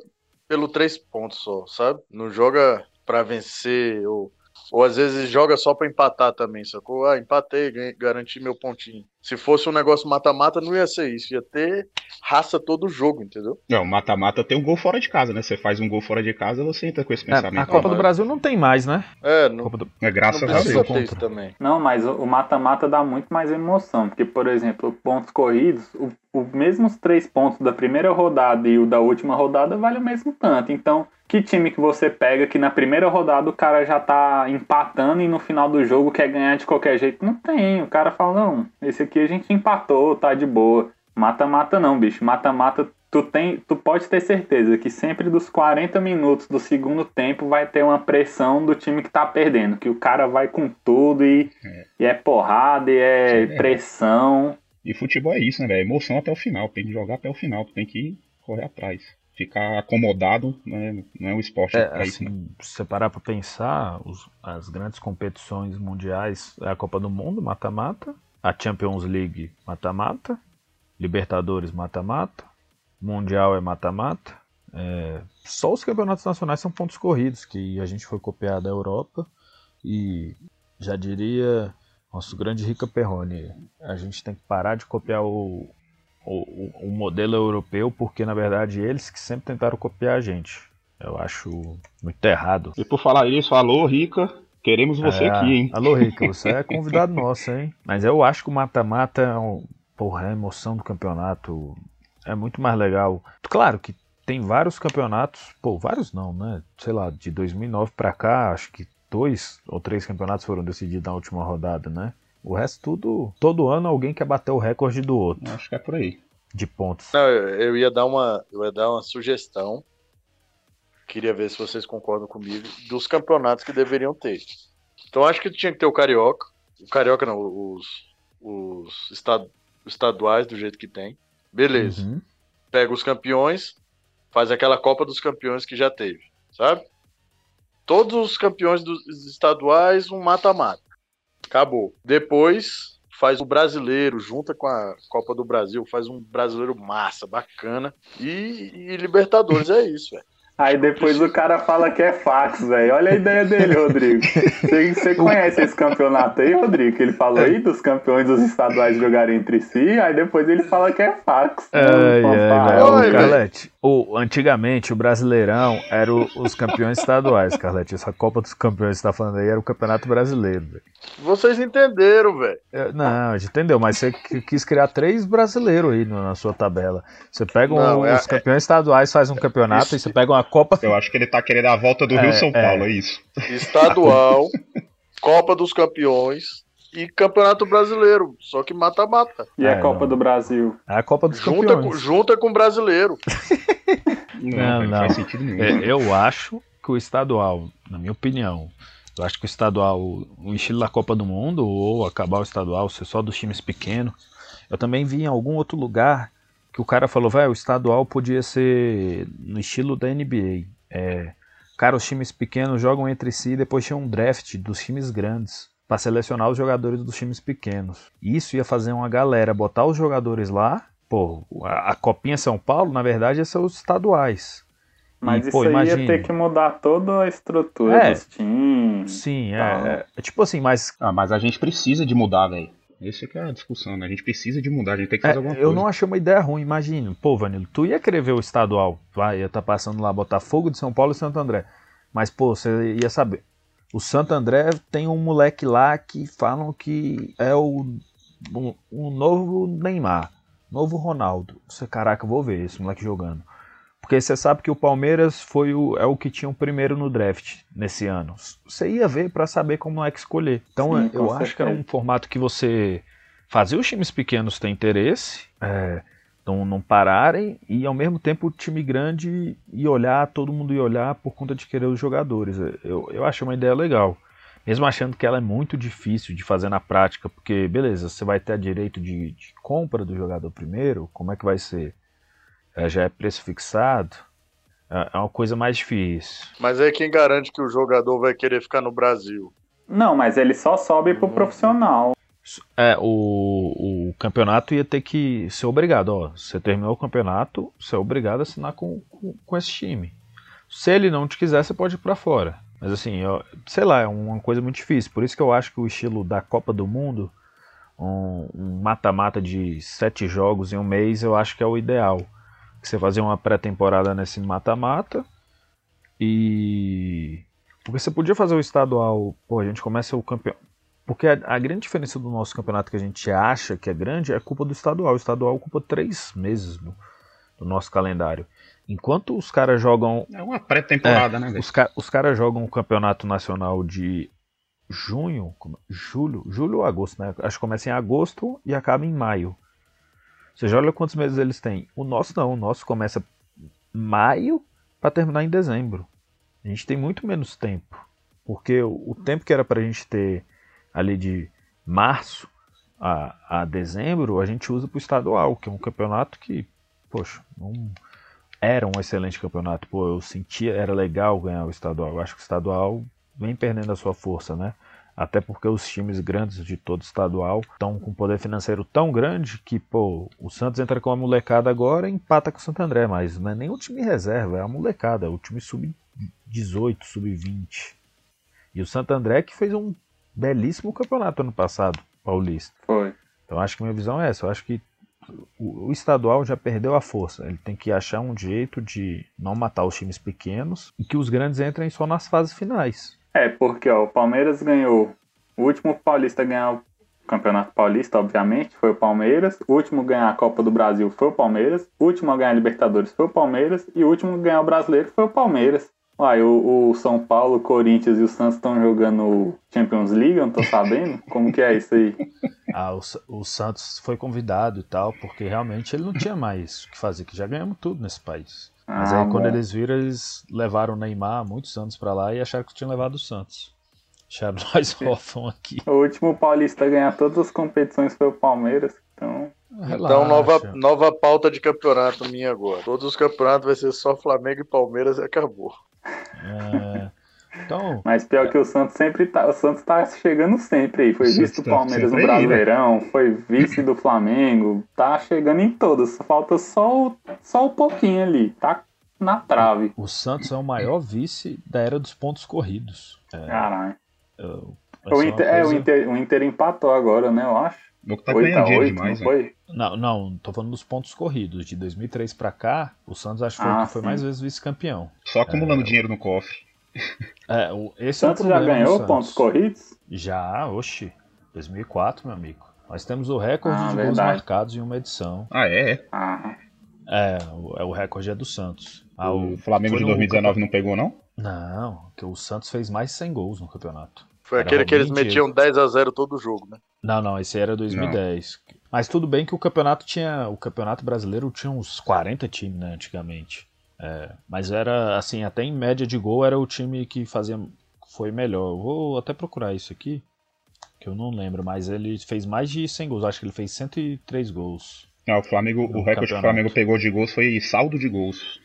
pelo três pontos só, sabe? Não joga pra vencer, ou, ou às vezes joga só pra empatar também, sacou? Ah, empatei, ganhei- garanti meu pontinho. Se fosse um negócio mata-mata, não ia ser isso, ia ter raça todo jogo, entendeu? Não, mata-mata tem um gol fora de casa, né? Você faz um gol fora de casa, você entra com esse É, pensamento. a Copa do Brasil não tem mais, né? É, não, Copa do- É graças a Deus. também. Não, mas o o mata-mata dá muito mais emoção, porque, por exemplo, pontos corridos, o, o mesmos três pontos da primeira rodada e o da última rodada vale o mesmo tanto. Então, que time que você pega que na primeira rodada o cara já tá empatando e no final do jogo quer ganhar de qualquer jeito? Não tem. O cara fala, não, esse aqui a gente empatou, tá de boa. Mata-mata não, bicho. Mata-mata, tu tem, tu pode ter certeza que sempre dos 40 minutos do segundo tempo vai ter uma pressão do time que tá perdendo, que o cara vai com tudo e É. e é porrada, e é é. pressão. E futebol é isso, né, velho? Emoção até o final. Tem que jogar até o final. Tem que correr atrás. Ficar acomodado né, não é um esporte É, pra isso, né? assim, se você parar pra pensar, os- as grandes competições mundiais é a Copa do Mundo, mata-mata, a Champions League, mata-mata, Libertadores, mata-mata, Mundial é mata-mata. É, só os campeonatos nacionais são pontos corridos, que a gente foi copiar da Europa e já diria nosso grande Rica Perrone, a gente tem que parar de copiar o, o, o modelo europeu, porque na verdade eles que sempre tentaram copiar a gente. Eu acho muito errado. E por falar isso, alô, Rica, queremos você É, aqui, hein? Alô, Rica, você é (laughs) convidado nosso, hein? Mas eu acho que o mata-mata é um, porra, é a emoção do campeonato. É muito mais legal. Claro que tem vários campeonatos, pô, vários não, né? Sei lá, de 2009 pra cá, acho que dois ou três campeonatos foram decididos na última rodada, né? O resto tudo, todo ano alguém quer bater o recorde do outro Acho que é por aí. de pontos. Não, eu, eu ia dar uma, eu ia dar uma sugestão. Queria ver se vocês concordam comigo dos campeonatos que deveriam ter. Então acho que tinha que ter o carioca, o carioca não, os os estad- estaduais do jeito que tem. Beleza. Uhum. Pega os campeões, faz aquela Copa dos Campeões que já teve, sabe? Todos os campeões dos estaduais, um mata-mata. Acabou. Depois faz o brasileiro, junta com a Copa do Brasil, faz um brasileiro massa, bacana. E, e Libertadores é isso, velho. Aí depois o cara fala que é fax, velho. Olha a ideia dele, Rodrigo. Você, você conhece esse campeonato aí, Rodrigo? Que ele falou aí dos campeões dos estaduais jogarem entre si, aí depois ele fala que é fax. Ai, ai, Oi, Carlete, o, antigamente o Brasileirão era o- os campeões estaduais, Carlete. Essa Copa dos Campeões que você tá falando aí era o Campeonato Brasileiro. velho. Vocês entenderam, velho. É, Não, a gente entendeu, mas você qui- quis criar três brasileiros aí na sua tabela. Você pega um- Não, é- os campeões estaduais, faz um campeonato, Isso- e você pega uma a Copa. Eu acho que ele tá querendo a volta do É, Rio São é. Paulo, é isso. Estadual, (laughs) Copa dos Campeões e Campeonato Brasileiro. Só que mata-mata. E É, a Copa não. do Brasil? É a Copa dos Junta, Campeões. com- junta com o brasileiro. (laughs) Não, Não, não. faz sentido nenhum. É, eu acho que o estadual, na minha opinião, eu acho que o estadual, o estilo da Copa do Mundo, ou acabar o estadual, ser só dos times pequenos. Eu também vi em algum outro lugar que o cara falou, vai, o estadual podia ser no estilo da NBA. É, cara, os times pequenos jogam entre si e depois tinha um draft dos times grandes para selecionar os jogadores dos times pequenos. Isso ia fazer uma galera botar os jogadores lá. Pô, a, a Copinha São Paulo, na verdade, ia ser os estaduais. Mas E, isso pô, imagine. ia ter que mudar toda a estrutura É. dos times. Sim, é, é, é tipo assim, mas Ah, mas a gente precisa de mudar, velho. Essa que é a discussão, né? A gente precisa de mudar, a gente tem que é, fazer alguma eu coisa. não achei uma ideia ruim, imagina. Pô, Vanilo, tu ia querer ver o estadual, vai, ia estar passando lá Botafogo de São Paulo e Santo André. Mas, pô, você ia saber. O Santo André tem um moleque lá que falam que é o um, novo Neymar, novo Ronaldo. Você, caraca, eu vou ver esse moleque jogando. Porque você sabe que o Palmeiras foi o, é o que tinha o primeiro no draft nesse ano. Você ia ver pra saber como é que escolher. Então Sim, eu acho que era um formato que você fazia os times pequenos ter interesse, é, não, não pararem, e ao mesmo tempo o time grande ia olhar, todo mundo ia olhar por conta de querer os jogadores. Eu, eu achei uma ideia legal. Mesmo achando que ela é muito difícil de fazer na prática, porque beleza, você vai ter direito de, de compra do jogador primeiro, como é que vai ser? É, já é preço fixado? É é uma coisa mais difícil. Mas aí quem garante que o jogador vai querer ficar no Brasil? Não, mas ele só sobe pro profissional. É, o, o campeonato ia ter que ser obrigado, ó. Você terminou o campeonato, você é obrigado a assinar com, com, com esse time. Se ele não te quiser, você pode ir pra fora. Mas assim, eu- sei lá, é uma coisa muito difícil. Por isso que eu acho que o estilo da Copa do Mundo, um um mata-mata de sete jogos em um mês, eu acho que é o ideal. Que você fazer uma pré-temporada nesse mata-mata e. Porque você podia fazer o estadual, pô, a gente começa o campeonato. Porque a, a grande diferença do nosso campeonato que a gente acha que é grande é culpa do estadual. O estadual ocupa três meses do, do nosso calendário. Enquanto os caras jogam. É uma pré-temporada, É, né? Os, ca- os caras jogam o campeonato nacional de junho, julho, julho ou agosto, né? Acho que começa em agosto e acaba em maio. Você já olha quantos meses eles têm. O nosso não, o nosso começa maio para terminar em dezembro. A gente tem muito menos tempo. Porque o, o tempo que era pra gente ter ali de março a, a dezembro, a gente usa pro estadual, que é um campeonato que, poxa, não era um excelente campeonato. Pô, eu sentia, era legal ganhar o estadual. Eu acho que o estadual vem perdendo a sua força, né? Até porque os times grandes de todo estadual estão com poder financeiro tão grande que, pô, o Santos entra com a molecada agora e empata com o Santo André, mas não é nem o time reserva, é a molecada, é o time sub-18, sub-20. E o Santo André que fez um belíssimo campeonato ano passado, paulista. Foi. Então acho que minha visão é essa. Eu acho que o, o estadual já perdeu a força. Ele tem que achar um jeito de não matar os times pequenos e que os grandes entrem só nas fases finais. É, porque ó, o Palmeiras ganhou. O último paulista a ganhar o Campeonato Paulista, obviamente, foi o Palmeiras. O último a ganhar a Copa do Brasil foi o Palmeiras. O último a ganhar a Libertadores foi o Palmeiras. E o último a ganhar o Brasileiro foi o Palmeiras. Uai, o, o São Paulo, o Corinthians e o Santos estão jogando Champions League, eu não tô sabendo. Como que é isso aí? (laughs) Ah, o, o Santos foi convidado e tal, porque realmente ele não tinha mais o que fazer, que já ganhamos tudo nesse país. Mas Ah, aí quando bom. eles viram, eles levaram o Neymar muitos anos pra lá e acharam que tinham levado o Santos. Acharam (laughs) nós órfãos aqui. O último paulista a ganhar todas as competições foi o Palmeiras. Então, Então, nova, nova pauta de campeonato minha agora. Todos os campeonatos vai ser só Flamengo e Palmeiras e acabou. É, Então, mas pior que o Santos sempre tá. O Santos tá chegando sempre aí. Foi O vice do tá Palmeiras no sempre aí, né? Brasileirão, foi vice do Flamengo. Tá chegando em todas. Falta só o, só o pouquinho ali. Tá na trave. o Santos é o maior vice da era dos pontos corridos. É, Caralho. O é uma Inter, é, o, coisa- Inter, o Inter empatou agora, né? Eu acho. O que tá 8 ganhando a dinheiro 8, demais, não né? foi? Não, não, tô falando dos pontos corridos. De 2003 pra cá, o Santos acho que foi, Ah, o que foi sim. mais vezes vice-campeão. Só acumulando dinheiro no cofre. É, o, O esse é o Santos já problema do ganhou Santos. pontos corridos? Já, oxi. 2004, meu amigo. Nós temos o recorde Ah, de gols verdade. marcados em uma edição. Ah, é? é. Ah, É, o, é, o recorde é do Santos. Ah, o Flamengo de 2019 não pegou, não? Não, que o Santos fez mais 100 gols no campeonato. Foi era aquele que eles metiam 10 a 0 todo jogo, né? Não, não, esse era 2010. Não. Mas tudo bem que o campeonato tinha. O campeonato brasileiro tinha uns 40 times, né, antigamente. É, mas era assim, até em média de gol era o time que fazia. Foi melhor. vou até procurar isso aqui. Que eu não lembro, mas ele fez mais de 100 gols. Acho que ele fez 103 gols. Não, o Flamengo, o recorde que o Flamengo pegou de gols foi saldo de gols.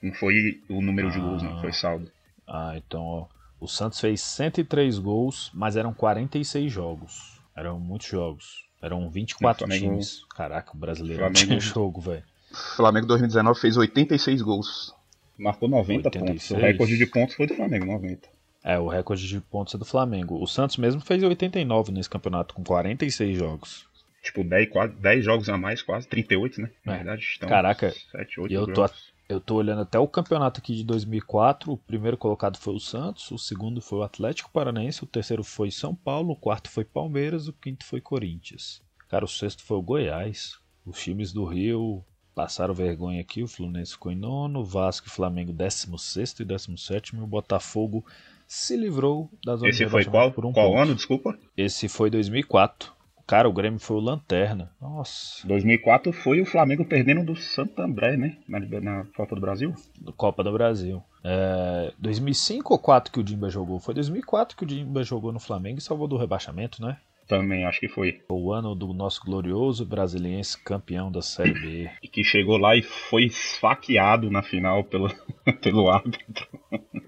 Não foi o número ah, de gols, não, foi saldo. Ah, então, ó, o Santos fez 103 gols, mas eram 46 jogos. Eram muitos jogos. Eram 24 Flamengo, times. Caraca, o brasileiro Flamengo, tinha jogo, velho. Flamengo 2019 fez 86 gols. Marcou 90 86. pontos. O recorde de pontos foi do Flamengo, 90. É, o recorde de pontos é do Flamengo. O Santos mesmo fez 89 nesse campeonato, com 46 jogos. Tipo, 10, quase, 10 jogos a mais, quase 38, né? Na é. verdade, estão Caraca, 7, 8 eu tô, eu tô olhando até o campeonato aqui de 2004. O primeiro colocado foi o Santos, o segundo foi o Atlético Paranaense, o terceiro foi São Paulo, o quarto foi Palmeiras, o quinto foi Corinthians. Cara, o sexto foi o Goiás. Os times do Rio passaram vergonha aqui. O Fluminense ficou em nono, o Vasco e Flamengo 16 e 17. E o Botafogo se livrou das Esse foi qual, por um qual ano, desculpa? Esse foi 2004. Cara, o Grêmio foi o Lanterna. Nossa. 2004 foi o Flamengo perdendo do Santo André, né? Na, na Copa do Brasil? Do Copa do Brasil. É, 2005 ou 2004 que o Dimba jogou? Foi 2004 que o Dimba jogou no Flamengo e salvou do rebaixamento, né? Também, acho que foi. O ano do nosso glorioso brasiliense campeão da Série B. E que chegou lá e foi esfaqueado na final pelo, (laughs) pelo árbitro.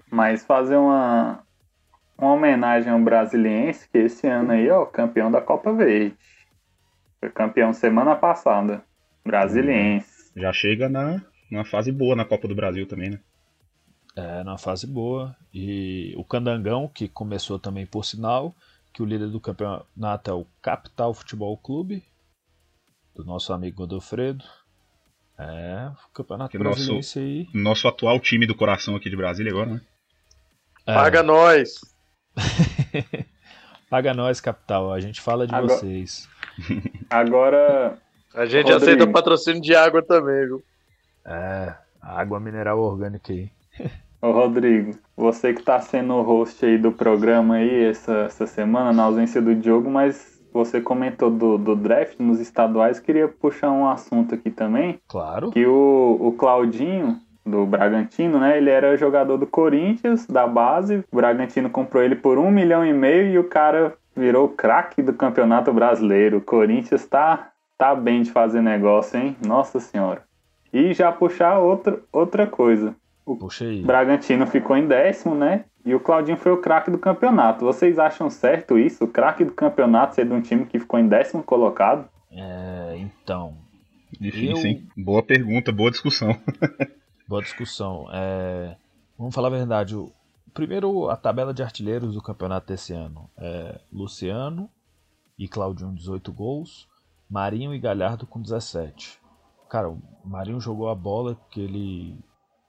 Mas fazer uma, uma homenagem ao Brasiliense, que esse ano aí, ó, campeão da Copa Verde. Foi campeão semana passada. Brasiliense. Já chega na, na fase boa na Copa do Brasil também, né? É, na fase boa. E o Candangão, que começou também por sinal, que o líder do campeonato é o Capital Futebol Clube, do nosso amigo Godofredo. É, o campeonato brasileiro aí. Nosso atual time do coração aqui de Brasília agora, né? É. Paga nós! (laughs) Paga nós, capital. A gente fala de agora, vocês. (laughs) Agora. A gente Rodrigo. aceita patrocínio de água também, viu? É, água mineral orgânica aí. (laughs) Ô Rodrigo, você que tá sendo o host aí do programa aí essa, essa semana, na ausência do Diogo, mas você comentou do, do draft nos estaduais, queria puxar um assunto aqui também. Claro. Que o, o Claudinho, do Bragantino, né? Ele era jogador do Corinthians, da base. O Bragantino comprou ele por um milhão e meio e o cara virou craque do Campeonato Brasileiro. O Corinthians tá, tá bem de fazer negócio, hein? Nossa Senhora. E já puxar outra, outra coisa. O Bragantino ficou em décimo, né? E o Claudinho foi o craque do campeonato. Vocês acham certo isso? O craque do campeonato ser de um time que ficou em décimo colocado? É, então. Difícil, eu... hein? Boa pergunta, boa discussão. (laughs) Boa discussão. É, vamos falar a verdade. O, primeiro, a tabela de artilheiros do campeonato desse ano. É Luciano e Claudinho, 18 gols. Marinho e Galhardo com 17. Cara, o Marinho jogou a bola que ele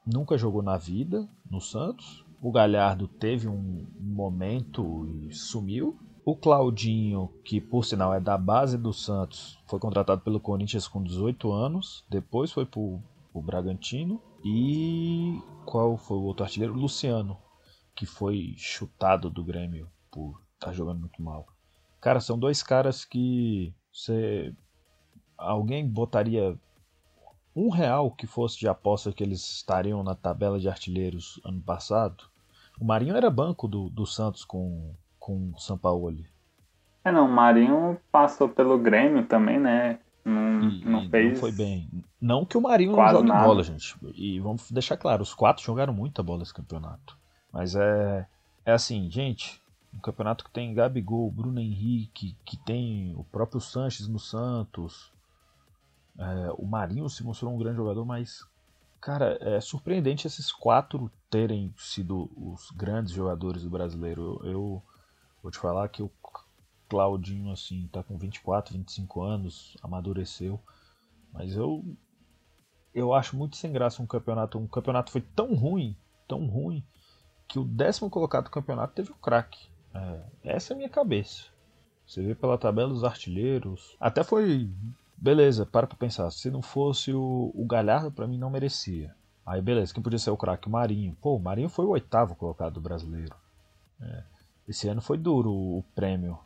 nunca jogou na vida no Santos. O Galhardo teve um momento e sumiu. O Claudinho, que por sinal é da base do Santos, foi contratado pelo Corinthians com 18 anos. Depois foi para o Bragantino. E qual foi o outro artilheiro? Luciano, que foi chutado do Grêmio por estar tá jogando muito mal. Cara, são dois caras que você alguém botaria um real que fosse de aposta que eles estariam na tabela de artilheiros ano passado. O Marinho era banco do, do Santos com, com o Sampaoli. É, não, o Marinho passou pelo Grêmio também, né? Não, e, não fez. Não foi bem. Não que o Marinho não jogue nada. bola, gente. E vamos deixar claro, os quatro jogaram muita bola esse campeonato. Mas é. É assim, gente. Um campeonato que tem Gabigol, Bruno Henrique, que tem o próprio Sanches no Santos. É, o Marinho se mostrou um grande jogador, mas, cara, é surpreendente esses quatro terem sido os grandes jogadores do brasileiro. Eu, eu vou te falar que o Claudinho, assim, tá com 24, 25 anos, amadureceu. Mas eu eu acho muito sem graça um campeonato. Um campeonato foi tão ruim, tão ruim, que o décimo colocado do campeonato teve o craque. É, essa é a minha cabeça. Você vê pela tabela dos artilheiros. Até foi. Beleza, para pra pensar. Se não fosse o, o Galhardo, para mim não merecia. Aí beleza, quem podia ser o craque? O Marinho. Pô, o Marinho foi o oitavo colocado do brasileiro. É. Esse ano foi duro o prêmio.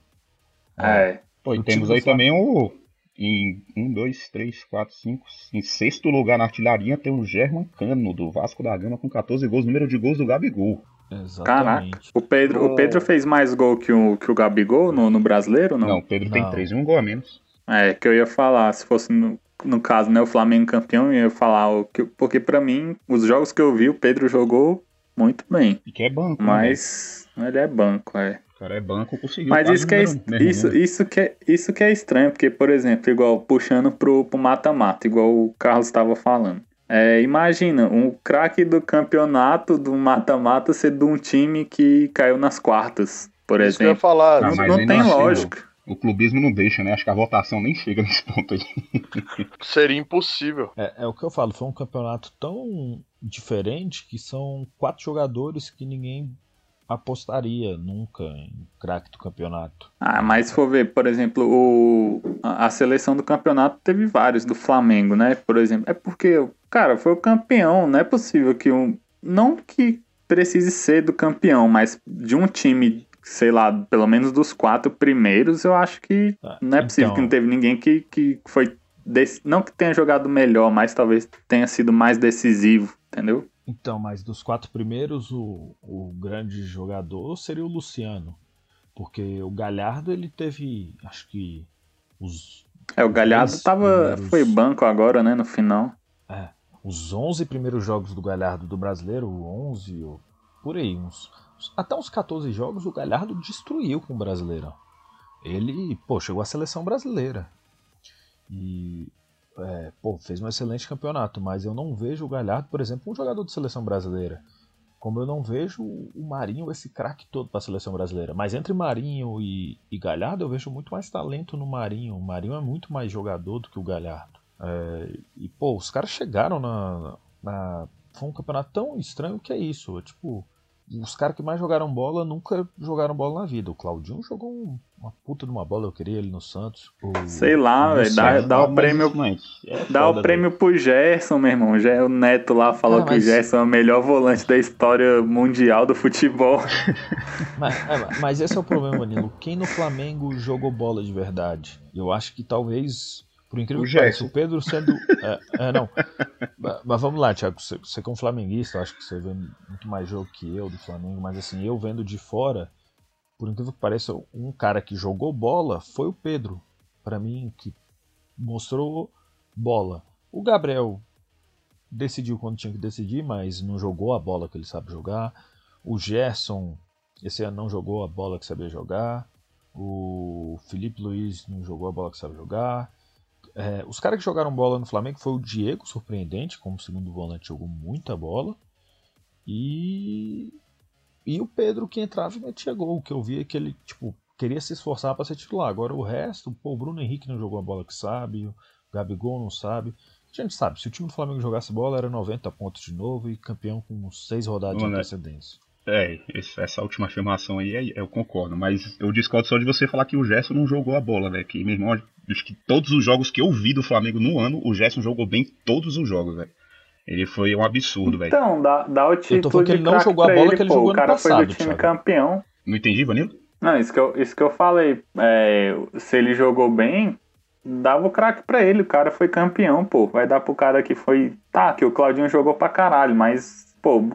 É. Pô, e O temos time aí também o. Em 1, 2, 3, 4, 5. Em sexto lugar na artilharia tem o German Cano, do Vasco da Gama, com 14 gols, número de gols do Gabigol. Exatamente. O Pedro, o Pedro fez mais gol que o, que o Gabigol no, no brasileiro, não? Não, o Pedro tem Não. 3 e um gol a menos. É, que eu ia falar, se fosse no, no caso, né, o Flamengo campeão, eu ia falar, o que, porque pra mim, os jogos que eu vi, o Pedro jogou muito bem, E que é banco. né? mas ele é banco, é. O cara é banco, conseguiu. Mas isso que, é, isso, número. isso, que é, isso que é estranho, porque, por exemplo, igual puxando pro pro mata-mata, igual o Carlos estava falando. É, imagina, um craque do campeonato, do mata-mata, ser de um time que caiu nas quartas, por Isso que eu ia exemplo. falar. Ah, Não, não tem lógica. O clubismo não deixa, né? Acho que a votação nem chega (laughs) nesse ponto aí. Seria impossível. É, é o que eu falo, foi um campeonato tão diferente que são quatro jogadores que ninguém apostaria nunca em craque do campeonato. Ah, mas se for ver, por exemplo, o, a, a seleção do campeonato teve vários do Flamengo, né? Por exemplo, é porque, cara, foi o campeão, não é possível que um. Não que precise ser do campeão, mas de um time, sei lá, pelo menos dos quatro primeiros, eu acho que Ah, não é possível então- que não teve ninguém que, que foi. dec- não que tenha jogado melhor, mas talvez tenha sido mais decisivo, entendeu? Então, mas dos quatro primeiros, o, o grande jogador seria o Luciano. Porque o Galhardo, ele teve, acho que, os, É, o Galhardo tava, primeiros- foi banco agora, né, no final. os 11 primeiros jogos do Galhardo do brasileiro, 11, ou por aí, uns, até uns 14 jogos, o Galhardo destruiu com o brasileiro. Ele, pô, chegou à seleção brasileira. E, é, pô, fez um excelente campeonato, mas eu não vejo o Galhardo, por exemplo, um jogador de seleção brasileira. Como eu não vejo o Marinho, esse craque todo para a seleção brasileira. Mas entre Marinho e, e Galhardo, eu vejo muito mais talento no Marinho. O Marinho é muito mais jogador do que o Galhardo. É, e, pô, os caras chegaram na, na. Foi um campeonato tão estranho que é isso. Tipo, os caras que mais jogaram bola nunca jogaram bola na vida. O Claudinho jogou um- uma puta de uma bola, eu queria ele no Santos. O- Sei lá, velho, dá, dá o Mas, prêmio mas, é Dá o prêmio pro Gerson, meu irmão. O Neto lá falou Cara, que o mas- Gerson é o melhor volante da história mundial do futebol. (laughs) Mas, é, mas esse é o problema, Nilo. Quem no Flamengo jogou bola de verdade? Eu acho que talvez, por incrível O que pareça, o Pedro sendo. É, é, não. Mas- Mas vamos lá, Thiago. Você, você que é um flamenguista, eu acho que você vê muito mais jogo que eu do Flamengo, mas assim, eu vendo de fora, por incrível que pareça, um cara que jogou bola foi o Pedro. Pra mim, que mostrou bola. O Gabriel decidiu quando tinha que decidir, mas não jogou a bola que ele sabe jogar. O Gerson, esse ano não jogou a bola que sabia jogar. O Felipe Luiz não jogou a bola que sabe jogar. É, os caras que jogaram bola no Flamengo foi o Diego, surpreendente, como segundo volante, jogou muita bola. E, e o Pedro que entrava e metia gol. O que eu vi é que ele tipo, queria se esforçar para ser titular. Agora o resto, pô, o Bruno Henrique não jogou a bola que sabe, o Gabigol não sabe. A gente sabe, se o time do Flamengo jogasse bola, era 90 pontos de novo e campeão com seis rodadas de antecedência. É, essa última afirmação aí é- eu concordo, mas eu discordo só de você falar que o Gerson não jogou a bola, velho. Que, meu irmão, acho que todos os jogos que eu vi do Flamengo no ano, o Gerson jogou bem todos os jogos, velho. Ele foi um absurdo, velho. Então, dá, dá o título falando que ele não jogou a bola ele, que ele pô. jogou O ano cara foi passado, do time Thiago. campeão. Não entendi, Vanilo? Não, isso que eu, isso que eu falei. É, se ele jogou bem, dava o craque pra ele. O cara foi campeão, pô. Vai dar pro cara que foi... Tá, que o Claudinho jogou pra caralho, mas, pô...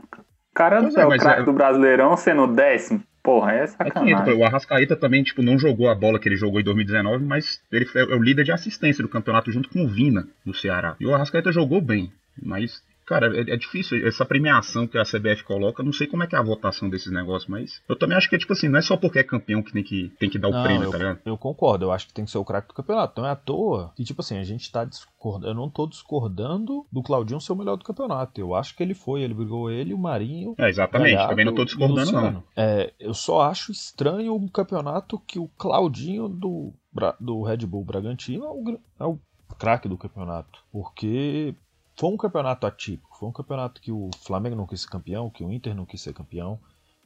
Cara Pois é, é, o craque é- do Brasileirão sendo décimo. Porra, é É que entra, sacanagem. o Arrascaeta também, tipo, não jogou a bola que ele jogou em 2019, mas ele foi- é o líder de assistência do campeonato junto com o Vina, do Ceará. E o Arrascaeta jogou bem, mas, cara, é, é difícil. Essa premiação que a CBF coloca, não sei como é que é a votação desses negócios, mas eu também acho que é tipo assim, não é só porque é campeão que tem que, tem que dar o Não, prêmio, eu, tá ligado? eu concordo, eu acho que tem que ser o craque do campeonato. Não é à toa que, tipo assim, a gente tá discordando. Eu não tô discordando do Claudinho ser o melhor do campeonato. Eu acho que ele foi, ele brigou ele, o Marinho. É, exatamente, Galhardo também não tô o discordando, não. É, eu só acho estranho um campeonato que o Claudinho do, do Red Bull Bragantino é o, é o craque do campeonato. Porque foi um campeonato atípico. Foi um campeonato que o Flamengo não quis ser campeão, que o Inter não quis ser campeão.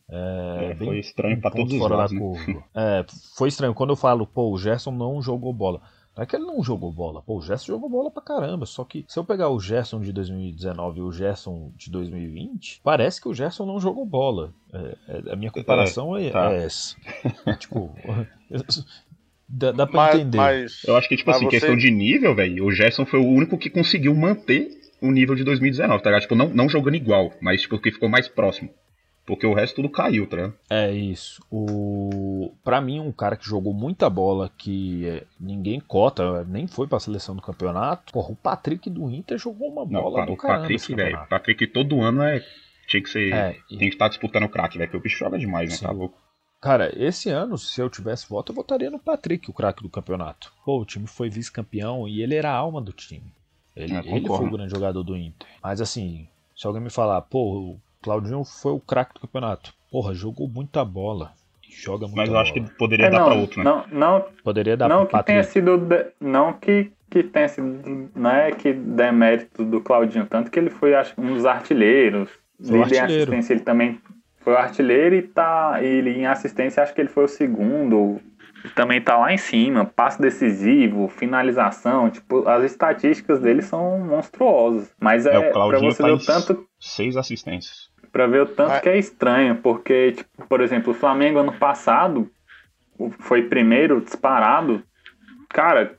É, É, bem foi estranho pra ponto todos os fora lados, da né? É, foi estranho. Quando eu falo, pô, o Gerson não jogou bola. Não é que ele não jogou bola. Pô, o Gerson jogou bola pra caramba. Só que se eu pegar o Gerson de 2019 e o Gerson de 2020, parece que o Gerson não jogou bola. É, é, a minha comparação é, tá. é essa. (laughs) tipo, (laughs) dá, dá pra mas, entender. Mas, eu acho que, tipo assim, você... questão de nível, velho, o Gerson foi o único que conseguiu manter o nível de 2019, tá ligado? Tipo, não, não jogando igual, mas tipo, que ficou mais próximo. Porque o resto tudo caiu, tá ligado? É isso. O... Pra mim, um cara que jogou muita bola, que é, ninguém cota, nem foi pra seleção do campeonato. Porra, o Patrick do Inter jogou uma bola Não, do o caramba. Patrick, velho. Patrick todo ano é. Tinha que ser. É, e... Tem que estar disputando o craque, velho. Porque o bicho joga demais, né? Sim. Tá louco. Cara, esse ano, se eu tivesse voto, eu votaria no Patrick, o craque do campeonato. Pô, o time foi vice-campeão e ele era a alma do time. Ele, é, ele foi o grande jogador do Inter. Mas assim, se alguém me falar, pô, o Claudinho foi o craque do campeonato. Porra, jogou muita bola. Joga muita Mas eu bola. acho que poderia é, dar não, pra outro, né? Não, não, poderia dar não que tenha sido de, Não que, que tenha sido. Não é que demérito do Claudinho, tanto que ele foi acho, um dos artilheiros. Líder artilheiro. em assistência, ele também foi o artilheiro e tá. Ele em assistência acho que ele foi o segundo também tá lá em cima, passe decisivo, finalização, tipo, as estatísticas dele são monstruosas. Mas é, é para você ver o tanto seis assistências. Para ver o tanto que é estranho, porque tipo, por exemplo, o Flamengo ano passado foi primeiro disparado. Cara,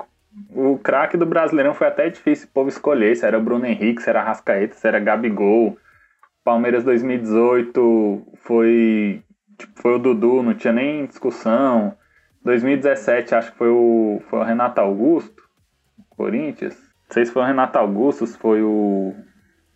o craque do Brasileirão foi até difícil o povo escolher, se era Bruno Henrique, se era Rascaeta, se era Gabigol. Palmeiras 2018 foi tipo, foi o Dudu, não tinha nem discussão. 2017 acho que foi o, foi o Renato Augusto, Corinthians. Não sei se foi o Renato Augusto, se foi o.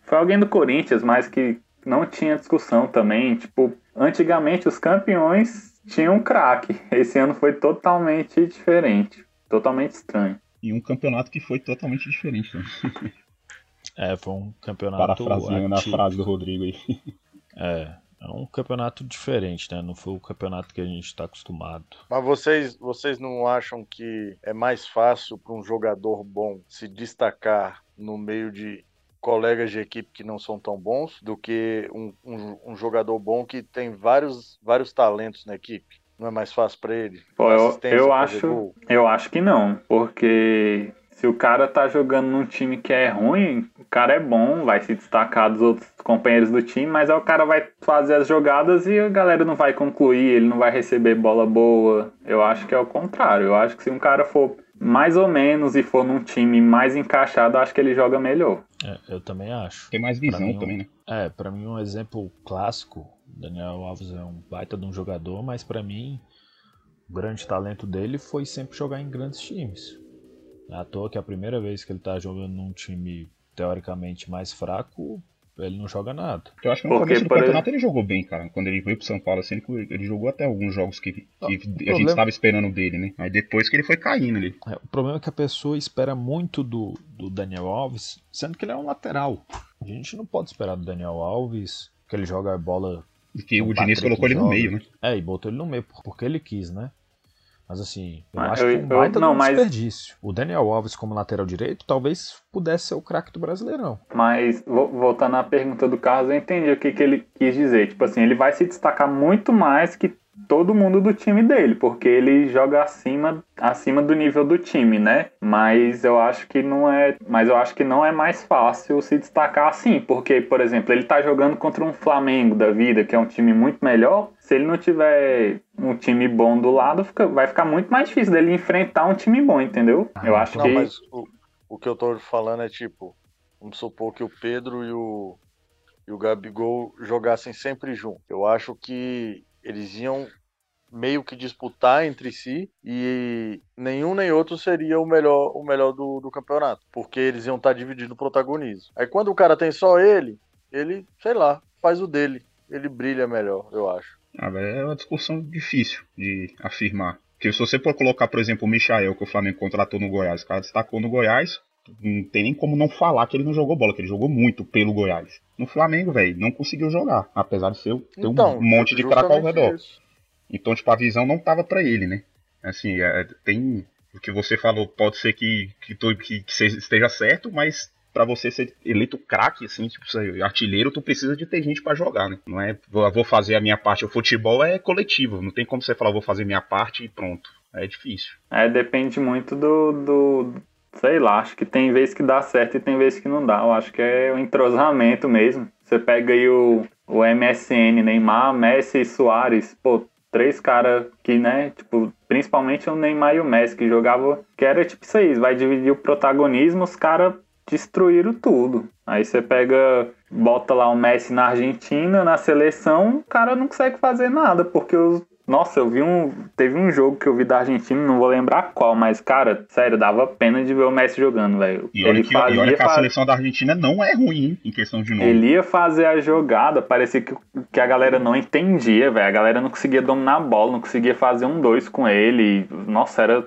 Foi alguém do Corinthians, mas que não tinha discussão também. Tipo, antigamente os campeões tinham craque. Esse ano foi totalmente diferente. Totalmente estranho. E um campeonato que foi totalmente diferente. Né? (laughs) é, foi um campeonato. Parafraseando a frase do Rodrigo aí. É, é um campeonato diferente, né? Não foi o campeonato que a gente está acostumado. Mas vocês, vocês não acham que é mais fácil para um jogador bom se destacar no meio de colegas de equipe que não são tão bons do que um, um, um jogador bom que tem vários, vários talentos na equipe? Não é mais fácil para ele? Pô, eu, eu acho, eu acho que não, porque se o cara tá jogando num time que é ruim, o cara é bom, vai se destacar dos outros companheiros do time, mas aí o cara vai fazer as jogadas e a galera não vai concluir, ele não vai receber bola boa. Eu acho que é o contrário. Eu acho que se um cara for mais ou menos e for num time mais encaixado, acho que ele joga melhor. É, eu também acho. Tem mais visão mim, também, né? É, para mim um exemplo clássico, Daniel Alves é um baita de um jogador, mas para mim o grande talento dele foi sempre jogar em grandes times. É à toa que a primeira vez que ele tá jogando num time teoricamente mais fraco, ele não joga nada. Eu acho que no Porque, começo do campeonato ele... ele jogou bem, cara. Quando ele veio pro São Paulo, assim, ele, ele jogou até alguns jogos que, que ah, a problema... gente estava esperando dele, né? Aí depois que ele foi caindo ali. É, o problema é que a pessoa espera muito do, do Daniel Alves, sendo que ele é um lateral. A gente não pode esperar do Daniel Alves que ele joga a bola. E que o Diniz colocou ele no meio, né? É, e botou ele no meio, porque ele quis, né? Mas assim, eu acho eu, que um baita não, um desperdício. Mas... O Daniel Alves como lateral direito talvez pudesse ser o craque do Brasileirão. Mas, voltando à pergunta do Carlos, eu entendi o que, que ele quis dizer. Tipo assim, ele vai se destacar muito mais que todo mundo do time dele, porque ele joga acima, acima do nível do time, né? Mas eu acho que não é, mas eu acho que não é mais fácil se destacar assim, porque, por exemplo, ele tá jogando contra um Flamengo da vida, que é um time muito melhor. Se ele não tiver um time bom do lado, fica, vai ficar muito mais difícil dele enfrentar um time bom, entendeu? Eu acho não, que mas o, o que eu tô falando é tipo, vamos supor que o Pedro e o e o Gabigol jogassem sempre junto. Eu acho que eles iam meio que disputar entre si e nenhum nem outro seria o melhor o melhor do, do campeonato, porque eles iam estar dividindo o protagonismo. Aí quando o cara tem só ele, ele, sei lá, faz o dele, ele brilha melhor, eu acho. Ah, é uma discussão difícil de afirmar. Porque se você for colocar, por exemplo, o Michael, que o Flamengo contratou no Goiás, o cara destacou no Goiás, não tem nem como não falar que ele não jogou bola, que ele jogou muito pelo Goiás. No Flamengo, velho, não conseguiu jogar, apesar de ser ter então, um monte de craque ao redor. Isso. Então, tipo, a visão não tava para ele, né? Assim, é, tem o que você falou, pode ser que, que, que, que esteja certo, mas para você ser eleito craque, assim, tipo, artilheiro, tu precisa de ter gente para jogar, né? Não é vou fazer a minha parte. O futebol é coletivo, não tem como você falar vou fazer minha parte e pronto. é difícil. É, depende muito do, do. Sei lá, acho que tem vezes que dá certo e tem vezes que não dá. Eu acho que é o entrosamento mesmo. Você pega aí o, o MSN, Neymar, Messi e Soares. Pô, três caras que, né, tipo, principalmente o Neymar e o Messi, que jogava. Que era tipo isso aí, vai dividir o protagonismo, os caras destruíram tudo. Aí você pega, bota lá o Messi na Argentina, na seleção, o cara não consegue fazer nada, porque os nossa, eu vi um. Teve um jogo que eu vi da Argentina, não vou lembrar qual, mas, cara, sério, dava pena de ver o Messi jogando, velho. E olha, que, e olha que a faz... seleção da Argentina não é ruim, hein, em questão de novo. Ele ia fazer a jogada, parecia que, que a galera não entendia, velho. A galera não conseguia dominar a bola, não conseguia fazer um dois com ele. Nossa, era.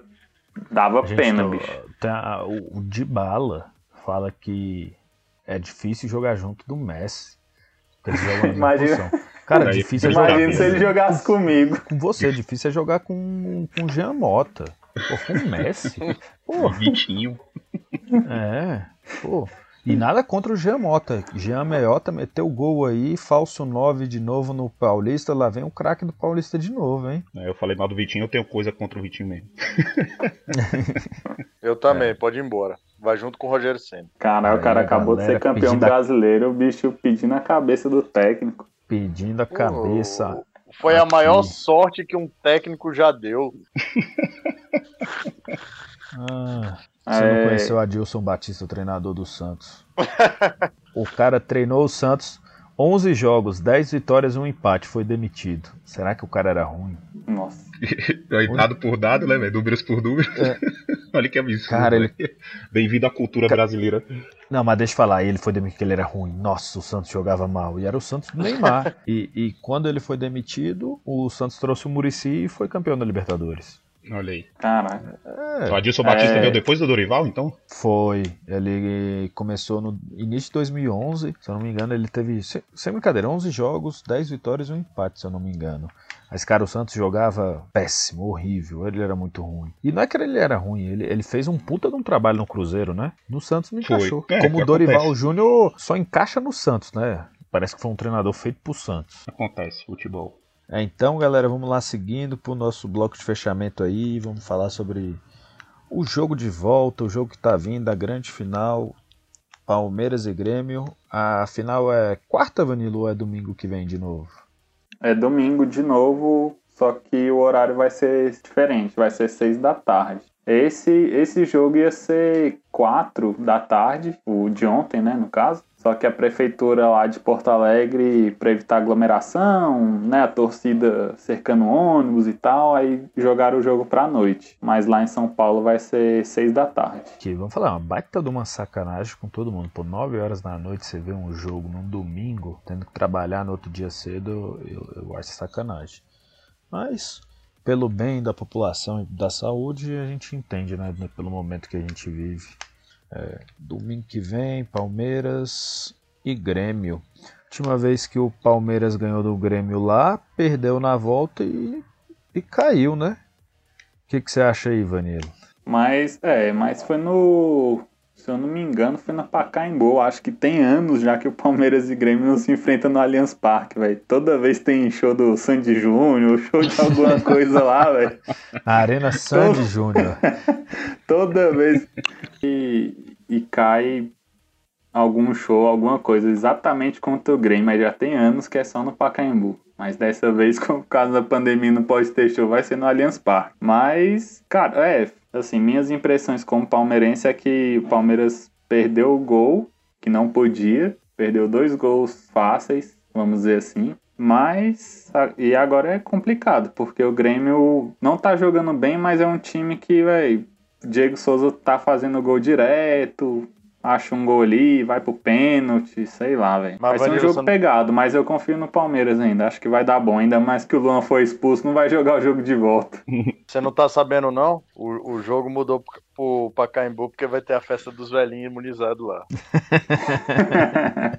Dava Gente, pena, bicho. Tá, o, o Dybala fala que é difícil jogar junto do Messi. (laughs) Imagina. Cara, difícil é jogar. Imagina se ele jogasse comigo. Com você, difícil é jogar com, com Jean Mota. Pô, com o Messi. (laughs) Pô. Vitinho. É, pô. E nada contra o Jean Mota. Jean Meiota meteu o gol aí, falso 9 de novo no Paulista. Lá vem o craque do Paulista de novo, hein? É, eu falei mal do Vitinho, eu tenho coisa contra o Vitinho mesmo. (laughs) eu também, é. pode ir embora. Vai junto com o Rogério Senna. Caralho, o cara acabou de ser campeão brasileiro, o bicho pedindo a cabeça do técnico pedindo a cabeça. Foi aqui. a maior sorte que um técnico já deu. ah, você é... não conheceu Adilson Batista, o treinador do Santos. (laughs) o cara treinou o Santos 11 jogos, 10 vitórias e um empate. Foi demitido. Será que o cara era ruim? Nossa. (laughs) dado por dado, né, velho? Números por números. É. (laughs) Olha que absurdo. Cara, ele... Bem-vindo à cultura brasileira. Não, mas deixa eu falar, ele foi demitido porque ele era ruim. Nossa, o Santos jogava mal. E era o Santos do Neymar. e, e quando ele foi demitido, o Santos trouxe o Murici e foi campeão da Libertadores. Olha aí. Caraca. É, o Adilson Batista é... veio depois do Dorival, então? Foi. Ele começou no início de 2011. Se eu não me engano, ele teve, sem brincadeira, 11 jogos, 10 vitórias e um empate, se eu não me engano. Mas, cara, o Santos jogava péssimo, horrível. Ele era muito ruim. E não é que ele era ruim, ele, ele fez um puta de um trabalho no Cruzeiro, né? No Santos não encaixou. É, Como o Dorival Júnior só encaixa no Santos, né? Parece que foi um treinador feito pro Santos. Acontece, futebol. É, então, galera, vamos lá seguindo para o nosso bloco de fechamento aí. Vamos falar sobre o jogo de volta, o jogo que está vindo, a grande final. Palmeiras e Grêmio. A final é quarta, Vanilo, ou é domingo que vem de novo? É domingo de novo, só que o horário vai ser diferente, vai ser seis da tarde. Esse, esse jogo ia ser quatro da tarde, o de ontem, né, no caso. Só que a prefeitura lá de Porto Alegre, para evitar aglomeração, né, a torcida cercando ônibus e tal, aí jogaram o jogo para noite. Mas lá em São Paulo vai ser seis da tarde. Que vamos falar, uma baita de uma sacanagem com todo mundo. Por nove horas da noite você vê um jogo num domingo, tendo que trabalhar no outro dia cedo, eu, eu acho sacanagem. Mas pelo bem da população e da saúde, a gente entende, né, pelo momento que a gente vive. É, domingo que vem, Palmeiras e Grêmio. Última vez que o Palmeiras ganhou do Grêmio lá, perdeu na volta e, e caiu, né? O que, que você acha aí, Vanilo? Mas, é, mas foi no se eu não me engano, foi na Pacaembu. Acho que tem anos já que o Palmeiras e Grêmio não se enfrentam no Allianz Parque, velho. Toda vez tem show do Sandy Júnior, show de alguma (laughs) coisa lá, velho. Arena Sandy Todo... Júnior. (laughs) Toda vez. E, e cai algum show, alguma coisa, exatamente contra o Grêmio, mas já tem anos que é só no Pacaembu. Mas dessa vez, (laughs) por causa da pandemia, não pode ter show, vai ser no Allianz Parque. Mas, cara, é, Assim, minhas impressões como palmeirense é que o Palmeiras perdeu o gol, que não podia, perdeu dois gols fáceis, vamos dizer assim. Mas, e agora é complicado, porque o Grêmio não tá jogando bem, mas é um time que, velho, Diego Souza tá fazendo gol direto, acha um gol ali, vai pro pênalti, sei lá, velho. Vai ser um jogo pegado, mas eu confio no Palmeiras ainda. Acho que vai dar bom. Ainda mais que o Luan foi expulso, não vai jogar o jogo de volta. (laughs) Você não tá sabendo, não? O, o jogo mudou pro Pacaembu porque vai ter a festa dos velhinhos imunizados lá. (laughs)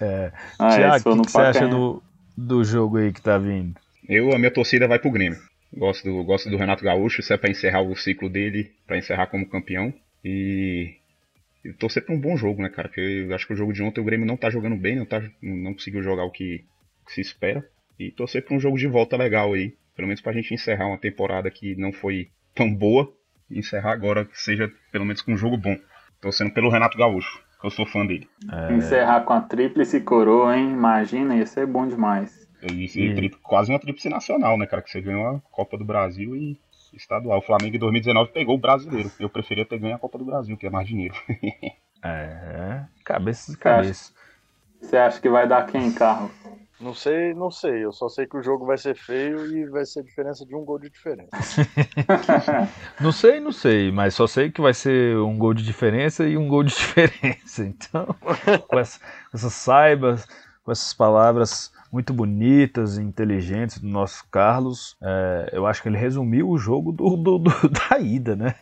é. Ah, Tiago, o que, que você acha do, do jogo aí que tá vindo? Eu, a minha torcida vai pro Grêmio. Gosto do, gosto do Renato Gaúcho, isso é pra encerrar o ciclo dele, para encerrar como campeão. E, e torcer para um bom jogo, né, cara? Porque eu acho que o jogo de ontem o Grêmio não tá jogando bem, não, tá, não conseguiu jogar o que, que se espera. E torcer para um jogo de volta legal aí. Pelo menos pra gente encerrar uma temporada que não foi tão boa. E encerrar agora que seja pelo menos com um jogo bom. Torcendo pelo Renato Gaúcho, que eu sou fã dele. É... Encerrar com a tríplice coroa, hein? Imagina, ia ser bom demais. E, e... quase uma tríplice nacional, né, cara? Que você ganhou a Copa do Brasil e estadual. O Flamengo em 2019 pegou o brasileiro. Eu preferia ter ganho a Copa do Brasil, que é mais dinheiro. (laughs) é, cabeça de cabeça. Você acha que vai dar quem, Carlos? Não sei, não sei. Eu só sei que o jogo vai ser feio e vai ser diferença de um gol de diferença. (laughs) não sei, não sei, mas só sei que vai ser um gol de diferença e um gol de (laughs) diferença. Então, com, essa, com essas saibas, com essas palavras muito bonitas e inteligentes do nosso Carlos. É, eu acho que ele resumiu o jogo do, do, do (laughs) da ida, né?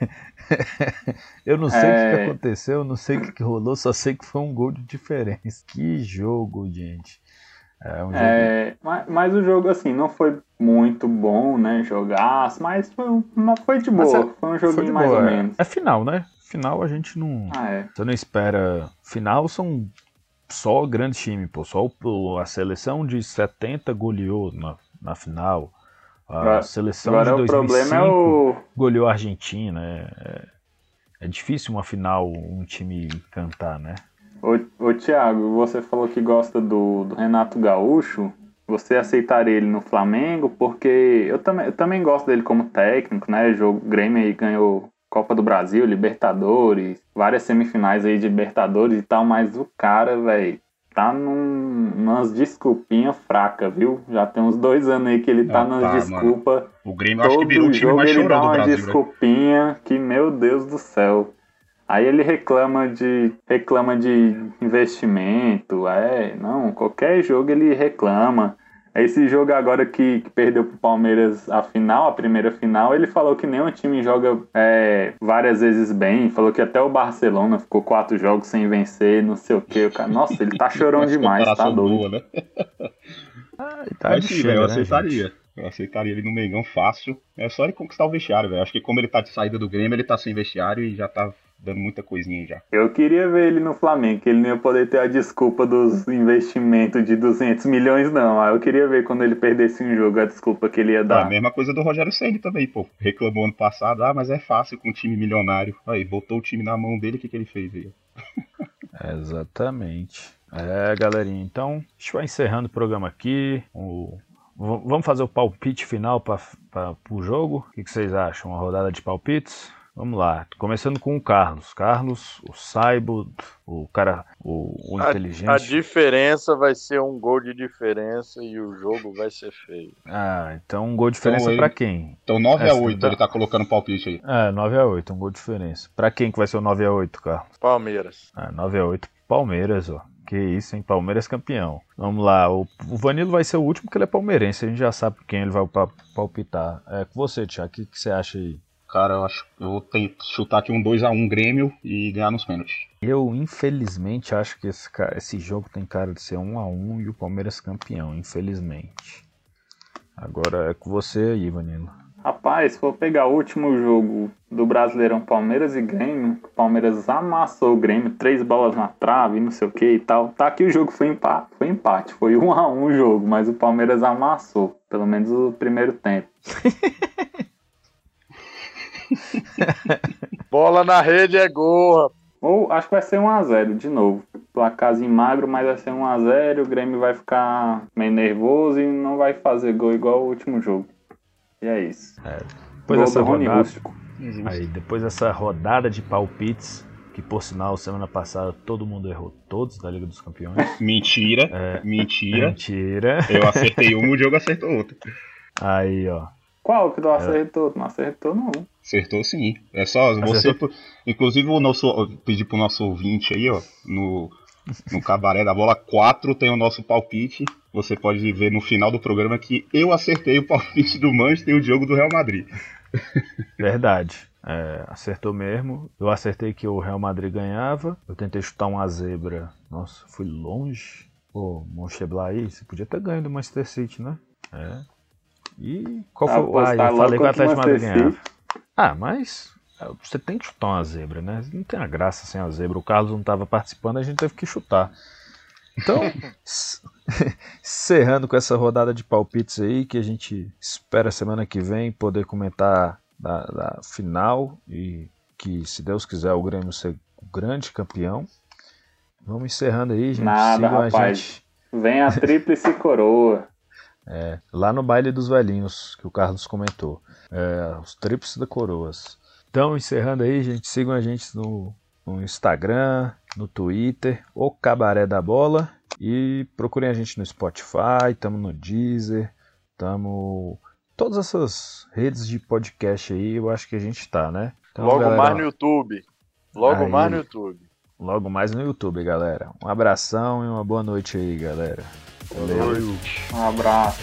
(laughs) eu não sei é... o que é. aconteceu, não sei o que rolou, só sei que foi um gol de diferença. Que jogo, gente. É, um jogo... é mas, mas, o jogo, assim, não foi muito bom, né? Jogar, mas foi, foi de boa. É, foi um joguinho mais boa. ou menos. É final, né? Final a gente não. Ah, é. Você não espera. Final são só grande time, pô. Só o, a seleção de 70 goleou na, na final. A agora, seleção agora de 2005 o problema é o... goleou a Argentina. É, é, difícil uma final um time cantar, né? Ô, ô Thiago, você falou que gosta do, do Renato Gaúcho. Você aceitaria ele no Flamengo? Porque eu também, eu também gosto dele como técnico, né? O jogo Grêmio aí ganhou Copa do Brasil, Libertadores, várias semifinais aí de Libertadores e tal, mas o cara, velho, tá num, umas desculpinhas fracas, viu? Já tem uns dois anos aí que ele tá nas tá, desculpas. O Grêmio acho que virou o time mais ele dá uma Brasil, desculpinha né? que, meu Deus do céu. Aí ele reclama de reclama de investimento, é, não, qualquer jogo ele reclama. Esse jogo agora que, que perdeu pro Palmeiras a final, a primeira final, ele falou que nenhum time joga é, várias vezes bem. Falou que até o Barcelona ficou quatro jogos sem vencer, não sei o que. Nossa, ele tá (laughs) chorando demais, tá doido. Boa, né? ah, tá Mas sim, eu né, aceitaria. Gente? Eu aceitaria ele no Mengão fácil. É só ele conquistar o vestiário, velho. Acho que como ele tá de saída do Grêmio, ele tá sem vestiário e já tá dando muita coisinha já. Eu queria ver ele no Flamengo, que ele não ia poder ter a desculpa dos investimentos de 200 milhões, não. Eu queria ver quando ele perdesse um jogo a desculpa que ele ia dar. a mesma coisa do Rogério Ceni também, pô. Reclamou ano passado, ah, mas é fácil com um time milionário. Aí, botou o time na mão dele, o que, que ele fez aí? (laughs) Exatamente. É, galerinha, então, a gente vai encerrando o programa aqui. O... Vamos fazer o palpite final para o jogo? O que, que vocês acham? Uma rodada de palpites? Vamos lá, começando com o Carlos. Carlos, o Saibo, o cara, o, o inteligente. A, a, diferença vai ser um gol de diferença e o jogo vai ser feio. Ah, então um gol de diferença então, para quem? Então 9 x a 8 tá... ele tá colocando palpite aí. É, 9 x 8 um gol de diferença. Para quem que vai ser o 9 x 8 Carlos? Palmeiras. Ah, 9 x 8 Palmeiras, ó. Que isso, hein? Palmeiras campeão. Vamos lá, o, o Vanilo vai ser o último porque ele é palmeirense, a gente já sabe quem ele vai palpitar. É com você, Tiago, o que, que você acha aí? Cara, eu acho eu vou ter, chutar aqui um 2x1 Grêmio e ganhar nos pênaltis. Eu, infelizmente, acho que esse, esse jogo tem cara de ser 1x1 e o Palmeiras campeão, infelizmente. Agora é com você aí, Vanilo. Rapaz, se for pegar o último jogo do Brasileirão Palmeiras e Grêmio, o Palmeiras amassou o Grêmio, três bolas na trave, não sei o que e tal. Tá que o jogo foi empate, foi empate, foi um a um o jogo, mas o Palmeiras amassou, pelo menos o primeiro tempo. (laughs) (laughs) Bola na rede é gol. Ou acho que vai ser 1x0 de novo. Placarzinho magro, mas vai ser 1x0. O Grêmio vai ficar meio nervoso e não vai fazer gol igual o último jogo. E é isso. É, depois gol dessa rodada, aí, depois dessa rodada de palpites, que por sinal, semana passada todo mundo errou todos da Liga dos Campeões. (laughs) Mentira. É, mentira. Mentira. Eu acertei um, o Diogo acertou outro. Aí, ó. Qual que tu acertou? Não acertou, não. Acertou sim. É só você. Inclusive, o nosso. Pedir pro nosso ouvinte aí, ó. No, no (laughs) Cabaré da Bola 4 tem o nosso palpite. Você pode ver no final do programa que eu acertei o (laughs) palpite do Manchester e o Diogo do Real Madrid. (laughs) Verdade. É, acertou mesmo. Eu acertei que o Real Madrid ganhava. Eu tentei chutar uma zebra. Nossa, fui longe. Pô, Moncheblar aí, você podia ter ganho do Manchester City, né? É. E qual foi o. Ah, eu falei que o Atlético Madrid ganhava. Ah, mas é, você tem que chutar uma zebra, né? Não tem a graça sem a zebra. O Carlos não estava participando, a gente teve que chutar. Então, (laughs) encerrando (laughs) com essa rodada de palpites aí, que a gente espera semana que vem poder comentar da, da final e que, se Deus quiser, o Grêmio ser o grande campeão. Vamos encerrando aí, gente. Nada, Sigam rapaz. Gente. Vem a tríplice coroa. (laughs) É, lá no baile dos velhinhos, que o Carlos comentou. É, os tríplices da coroas. Então, encerrando aí, gente, sigam a gente no, no Instagram, no Twitter, o Cabaré da Bola. E procurem a gente no Spotify, estamos no Deezer, estamos. Todas essas redes de podcast aí, eu acho que a gente tá, né? Então, Logo galera, mais no YouTube. Logo aí, mais no YouTube. Logo mais no YouTube, galera. Um abração e uma boa noite aí, galera. Valeu. Um abraço.